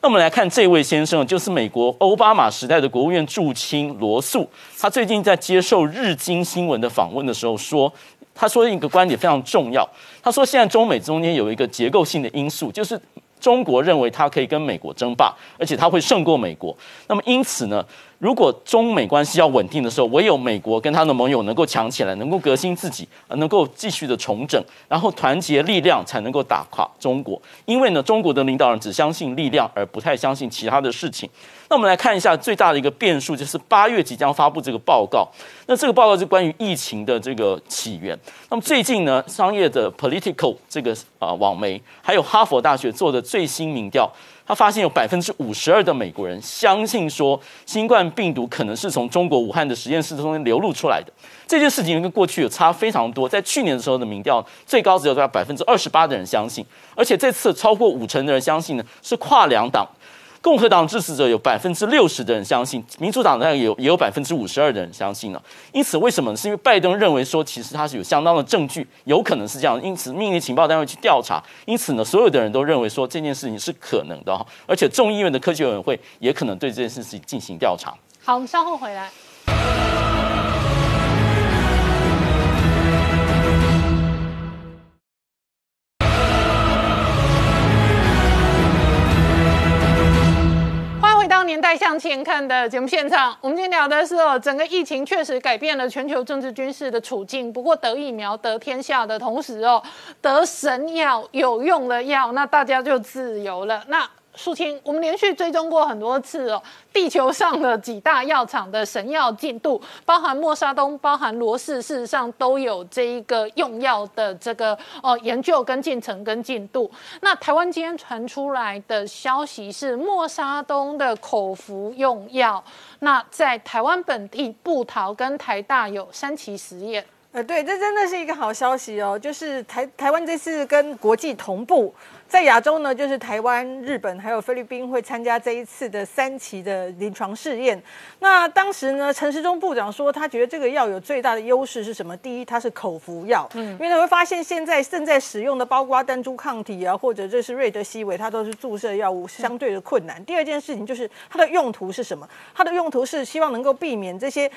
那我们来看这位先生，就是美国奥巴马时代的国务院驻青罗素。他最近在接受日经新闻的访问的时候说，他说一个观点非常重要。他说，现在中美中间有一个结构性的因素，就是。中国认为它可以跟美国争霸，而且它会胜过美国。那么因此呢，如果中美关系要稳定的时候，唯有美国跟他的盟友能够强起来，能够革新自己，能够继续的重整，然后团结力量，才能够打垮中国。因为呢，中国的领导人只相信力量，而不太相信其他的事情。那我们来看一下最大的一个变数，就是八月即将发布这个报告。那这个报告是关于疫情的这个起源。那么最近呢，商业的 Political 这个啊网媒，还有哈佛大学做的最新民调。他发现有百分之五十二的美国人相信说，新冠病毒可能是从中国武汉的实验室中间流露出来的。这件事情跟过去有差非常多，在去年的时候的民调最高只有在百分之二十八的人相信，而且这次超过五成的人相信呢，是跨两党。共和党支持者有百分之六十的人相信，民主党呢有也有百分之五十二的人相信了。因此，为什么？是因为拜登认为说，其实他是有相当的证据，有可能是这样。因此，命令情报单位去调查。因此呢，所有的人都认为说这件事情是可能的哈。而且，众议院的科技委员会也可能对这件事情进行调查。好，我们稍后回来。年代向前看的节目现场，我们今天聊的是哦，整个疫情确实改变了全球政治军事的处境。不过得疫苗得天下的同时哦，得神药有用的药，那大家就自由了。那。苏青，我们连续追踪过很多次哦，地球上的几大药厂的神药进度，包含默沙东、包含罗氏，事实上都有这一个用药的这个哦研究跟进程跟进度。那台湾今天传出来的消息是默沙东的口服用药，那在台湾本地布桃跟台大有三期实验。呃，对，这真的是一个好消息哦，就是台台湾这次跟国际同步。在亚洲呢，就是台湾、日本还有菲律宾会参加这一次的三期的临床试验。那当时呢，陈时中部长说，他觉得这个药有最大的优势是什么？第一，它是口服药，嗯，因为他会发现现在正在使用的，包括单株抗体啊，或者这是瑞德西韦，它都是注射药物，相对的困难。第二件事情就是它的用途是什么？它的用途是希望能够避免这些。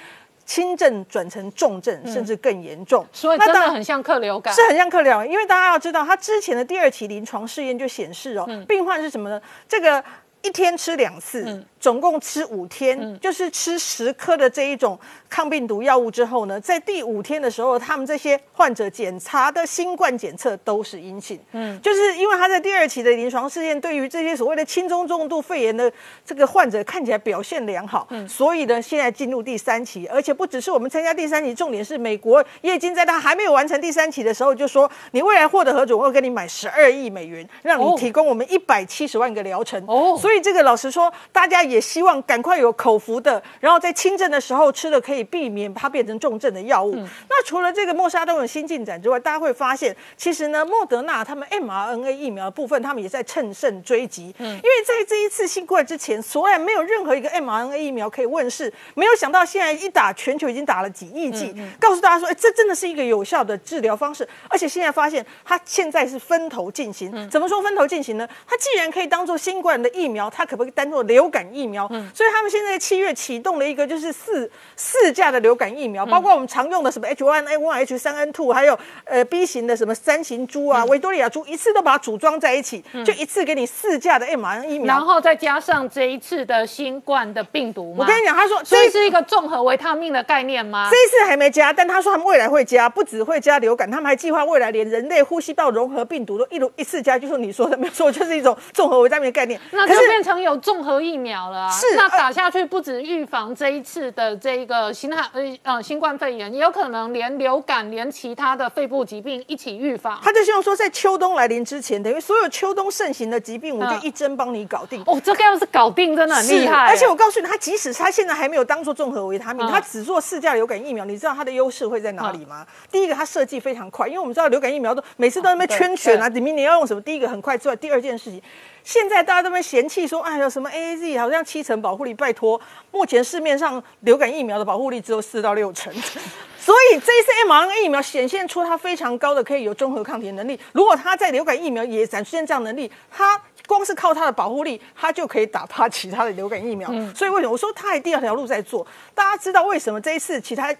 轻症转成重症，甚至更严重，所以真的很像客流感，是很像客流感。因为大家要知道，他之前的第二期临床试验就显示哦，病患是什么呢？这个一天吃两次。总共吃五天，就是吃十颗的这一种抗病毒药物之后呢，在第五天的时候，他们这些患者检查的新冠检测都是阴性。嗯，就是因为他在第二期的临床试验，对于这些所谓的轻中重度肺炎的这个患者看起来表现良好，嗯，所以呢，现在进入第三期，而且不只是我们参加第三期，重点是美国已经在他还没有完成第三期的时候就说，你未来获得核准，我会给你买十二亿美元，让你提供我们一百七十万个疗程。哦，所以这个老实说，大家。也希望赶快有口服的，然后在轻症的时候吃的可以避免它变成重症的药物。那除了这个莫沙东有新进展之外，大家会发现，其实呢，莫德纳他们 mRNA 疫苗的部分，他们也在乘胜追击。嗯，因为在这一次新冠之前，所然没有任何一个 mRNA 疫苗可以问世，没有想到现在一打，全球已经打了几亿剂，告诉大家说，哎，这真的是一个有效的治疗方式。而且现在发现，它现在是分头进行。怎么说分头进行呢？它既然可以当做新冠的疫苗，它可不可以当做流感？疫苗，所以他们现在七月启动了一个就是四四价的流感疫苗，包括我们常用的什么 H1N1、H3N2，还有呃 B 型的什么三型猪啊、维多利亚猪，一次都把它组装在一起，就一次给你四价的 mRNA 疫苗，然后再加上这一次的新冠的病毒。我跟你讲，他说这是一个综合维他命的概念吗？这一次还没加，但他说他们未来会加，不只会加流感，他们还计划未来连人类呼吸道融合病毒都一路一次加，就是你说的没有错，就是一种综合维他命的概念。那就变成有综合疫苗了。是，那打下去不止预防这一次的这个新汉呃呃新冠肺炎，也有可能连流感、连其他的肺部疾病一起预防。他就希望说，在秋冬来临之前，等于所有秋冬盛行的疾病，我就一针帮你搞定。哦，这个要是搞定，真的很厉害。而且我告诉你，他即使他现在还没有当做综合维他命，他只做四价流感疫苗，你知道它的优势会在哪里吗？第一个，它设计非常快，因为我们知道流感疫苗都每次都那边圈选啊，你明年要用什么？第一个很快之外，第二件事情。现在大家都在嫌弃说，哎呀，什么 A A Z 好像七成保护力，拜托，目前市面上流感疫苗的保护力只有四到六成，所以这一次 mRNA 疫苗显现出它非常高的可以有综合抗体能力。如果它在流感疫苗也展现这样能力，它光是靠它的保护力，它就可以打趴其他的流感疫苗。所以为什么我说它第二条路在做？大家知道为什么这一次其他？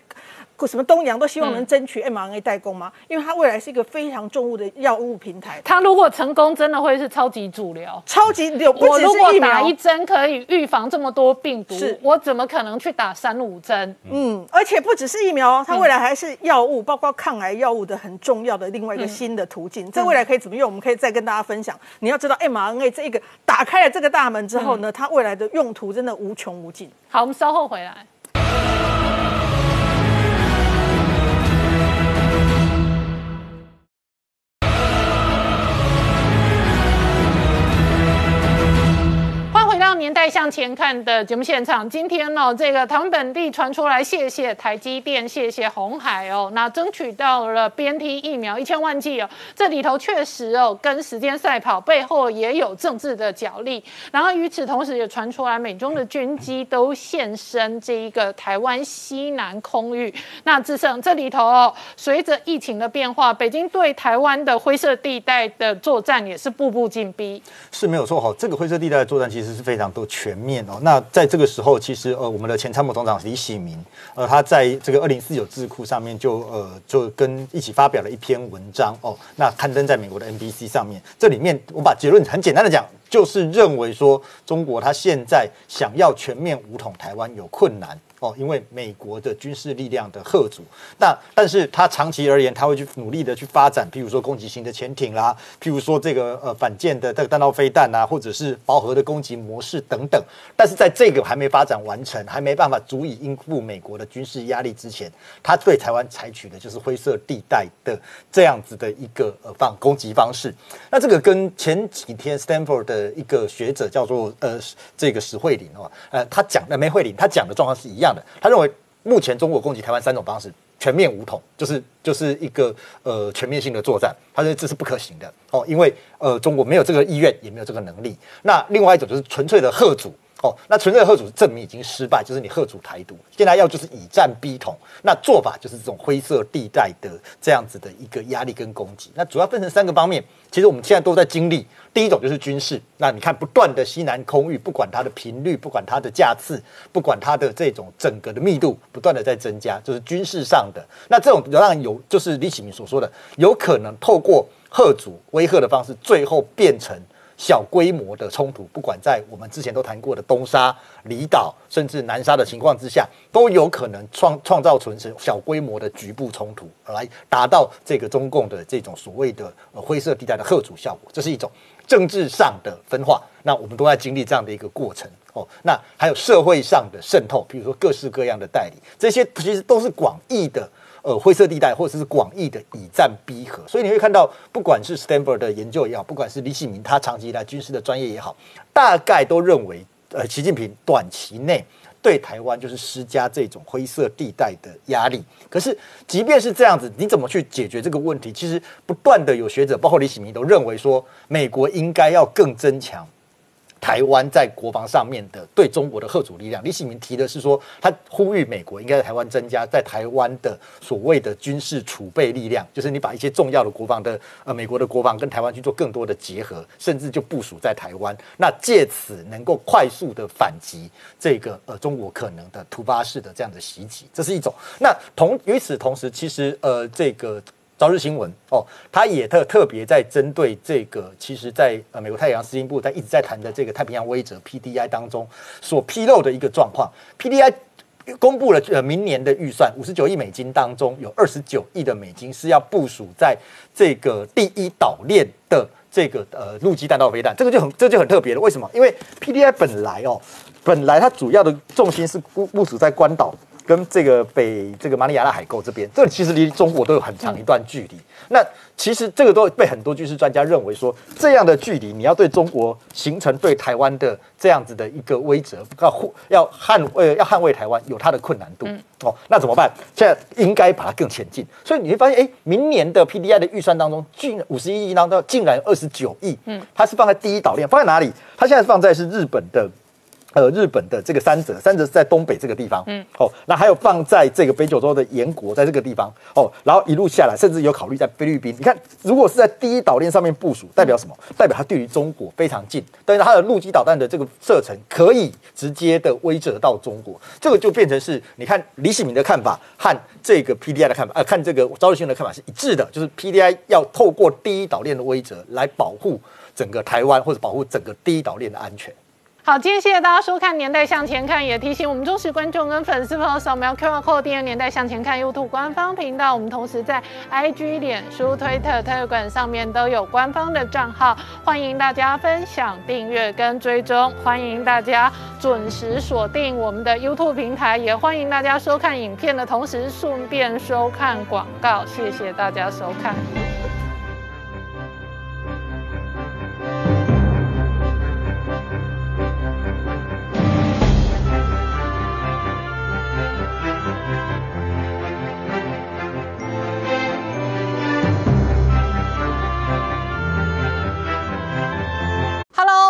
什么东洋都希望能争取 mRNA 代工吗？因为它未来是一个非常重物的药物平台。它如果成功，真的会是超级主流。超级流，我如果打一针可以预防这么多病毒，我怎么可能去打三五针？嗯，而且不只是疫苗，它未来还是药物，包括抗癌药物的很重要的另外一个新的途径。这未来可以怎么用？我们可以再跟大家分享。你要知道 mRNA 这一个打开了这个大门之后呢，它未来的用途真的无穷无尽。好，我们稍后回来。年代向前看的节目现场，今天呢，这个台湾本地传出来，谢谢台积电，谢谢红海哦，那争取到了 BNT 疫苗一千万剂哦，这里头确实哦，跟时间赛跑，背后也有政治的角力。然后与此同时，也传出来美中的军机都现身这一个台湾西南空域。那志胜这里头哦，随着疫情的变化，北京对台湾的灰色地带的作战也是步步紧逼。是没有错哈，这个灰色地带的作战其实是非常。都全面哦。那在这个时候，其实呃，我们的前参谋总长李喜明，呃，他在这个二零四九智库上面就呃就跟一起发表了一篇文章哦。那刊登在美国的 NBC 上面，这里面我把结论很简单的讲，就是认为说中国他现在想要全面武统台湾有困难。哦，因为美国的军事力量的贺阻，那但是它长期而言，它会去努力的去发展，譬如说攻击型的潜艇啦，譬如说这个呃反舰的这个弹道飞弹啊，或者是饱和的攻击模式等等。但是在这个还没发展完成，还没办法足以应付美国的军事压力之前，他对台湾采取的就是灰色地带的这样子的一个呃方攻击方式。那这个跟前几天 Stanford 的一个学者叫做呃这个史慧玲哦，呃他讲的梅慧玲，他讲的状况是一样。他认为，目前中国攻击台湾三种方式，全面武统，就是就是一个呃全面性的作战。他认为这是不可行的哦，因为呃中国没有这个意愿，也没有这个能力。那另外一种就是纯粹的贺主哦，那纯粹的贺主证明已经失败，就是你贺主台独。现在要就是以战逼统，那做法就是这种灰色地带的这样子的一个压力跟攻击。那主要分成三个方面，其实我们现在都在经历。第一种就是军事，那你看不断的西南空域，不管它的频率，不管它的架次，不管它的这种整个的密度，不断的在增加，就是军事上的。那这种让有就是李启明所说的，有可能透过贺主威吓的方式，最后变成。小规模的冲突，不管在我们之前都谈过的东沙、离岛，甚至南沙的情况之下，都有可能创创造成小规模的局部冲突，来达到这个中共的这种所谓的灰色地带的贺主效果。这是一种政治上的分化。那我们都在经历这样的一个过程哦。那还有社会上的渗透，比如说各式各样的代理，这些其实都是广义的。呃，灰色地带或者是广义的以战逼和，所以你会看到，不管是 Stanford 的研究也好，不管是李启明他长期以来军事的专业也好，大概都认为，呃，习近平短期内对台湾就是施加这种灰色地带的压力。可是，即便是这样子，你怎么去解决这个问题？其实，不断的有学者，包括李启明，都认为说，美国应该要更增强。台湾在国防上面的对中国的贺主力量，李启明提的是说，他呼吁美国应该在台湾增加在台湾的所谓的军事储备力量，就是你把一些重要的国防的呃美国的国防跟台湾去做更多的结合，甚至就部署在台湾，那借此能够快速的反击这个呃中国可能的突发式的这样的袭击，这是一种。那同与此同时，其实呃这个。朝日新闻哦，他也特特别在针对这个，其实，在呃美国太平洋司令部在一直在谈的这个太平洋威慑 PDI 当中所披露的一个状况，PDI 公布了呃明年的预算五十九亿美金当中，有二十九亿的美金是要部署在这个第一岛链的这个呃陆基弹道飞弹，这个就很这就很特别了。为什么？因为 PDI 本来哦，本来它主要的重心是部部署在关岛。跟这个北这个马里亚纳海沟这边，这其实离中国都有很长一段距离。那其实这个都被很多军事专家认为说，这样的距离你要对中国形成对台湾的这样子的一个威慑，要护要捍卫要捍卫台湾有它的困难度哦。那怎么办？现在应该把它更前进。所以你会发现，哎，明年的 PDI 的预算当中，竟五十一亿当中竟然二十九亿，嗯，它是放在第一岛链，放在哪里？它现在放在是日本的。呃，日本的这个三泽，三泽是在东北这个地方，嗯，哦，那还有放在这个北九州的岩国，在这个地方，哦，然后一路下来，甚至有考虑在菲律宾。你看，如果是在第一岛链上面部署，代表什么？代表它距离中国非常近，但是它的陆基导弹的这个射程可以直接的威慑到中国，这个就变成是，你看李喜明的看法和这个 PDI 的看法，呃，看这个赵立新的看法是一致的，就是 PDI 要透过第一岛链的威慑来保护整个台湾或者保护整个第一岛链的安全。好，今天谢谢大家收看《年代向前看》，也提醒我们忠实观众跟粉丝朋友扫描 QR Code 订阅《年代向前看》YouTube 官方频道。我们同时在 IG、脸书、推特、Telegram 上面都有官方的账号，欢迎大家分享、订阅跟追踪。欢迎大家准时锁定我们的 YouTube 平台，也欢迎大家收看影片的同时顺便收看广告。谢谢大家收看。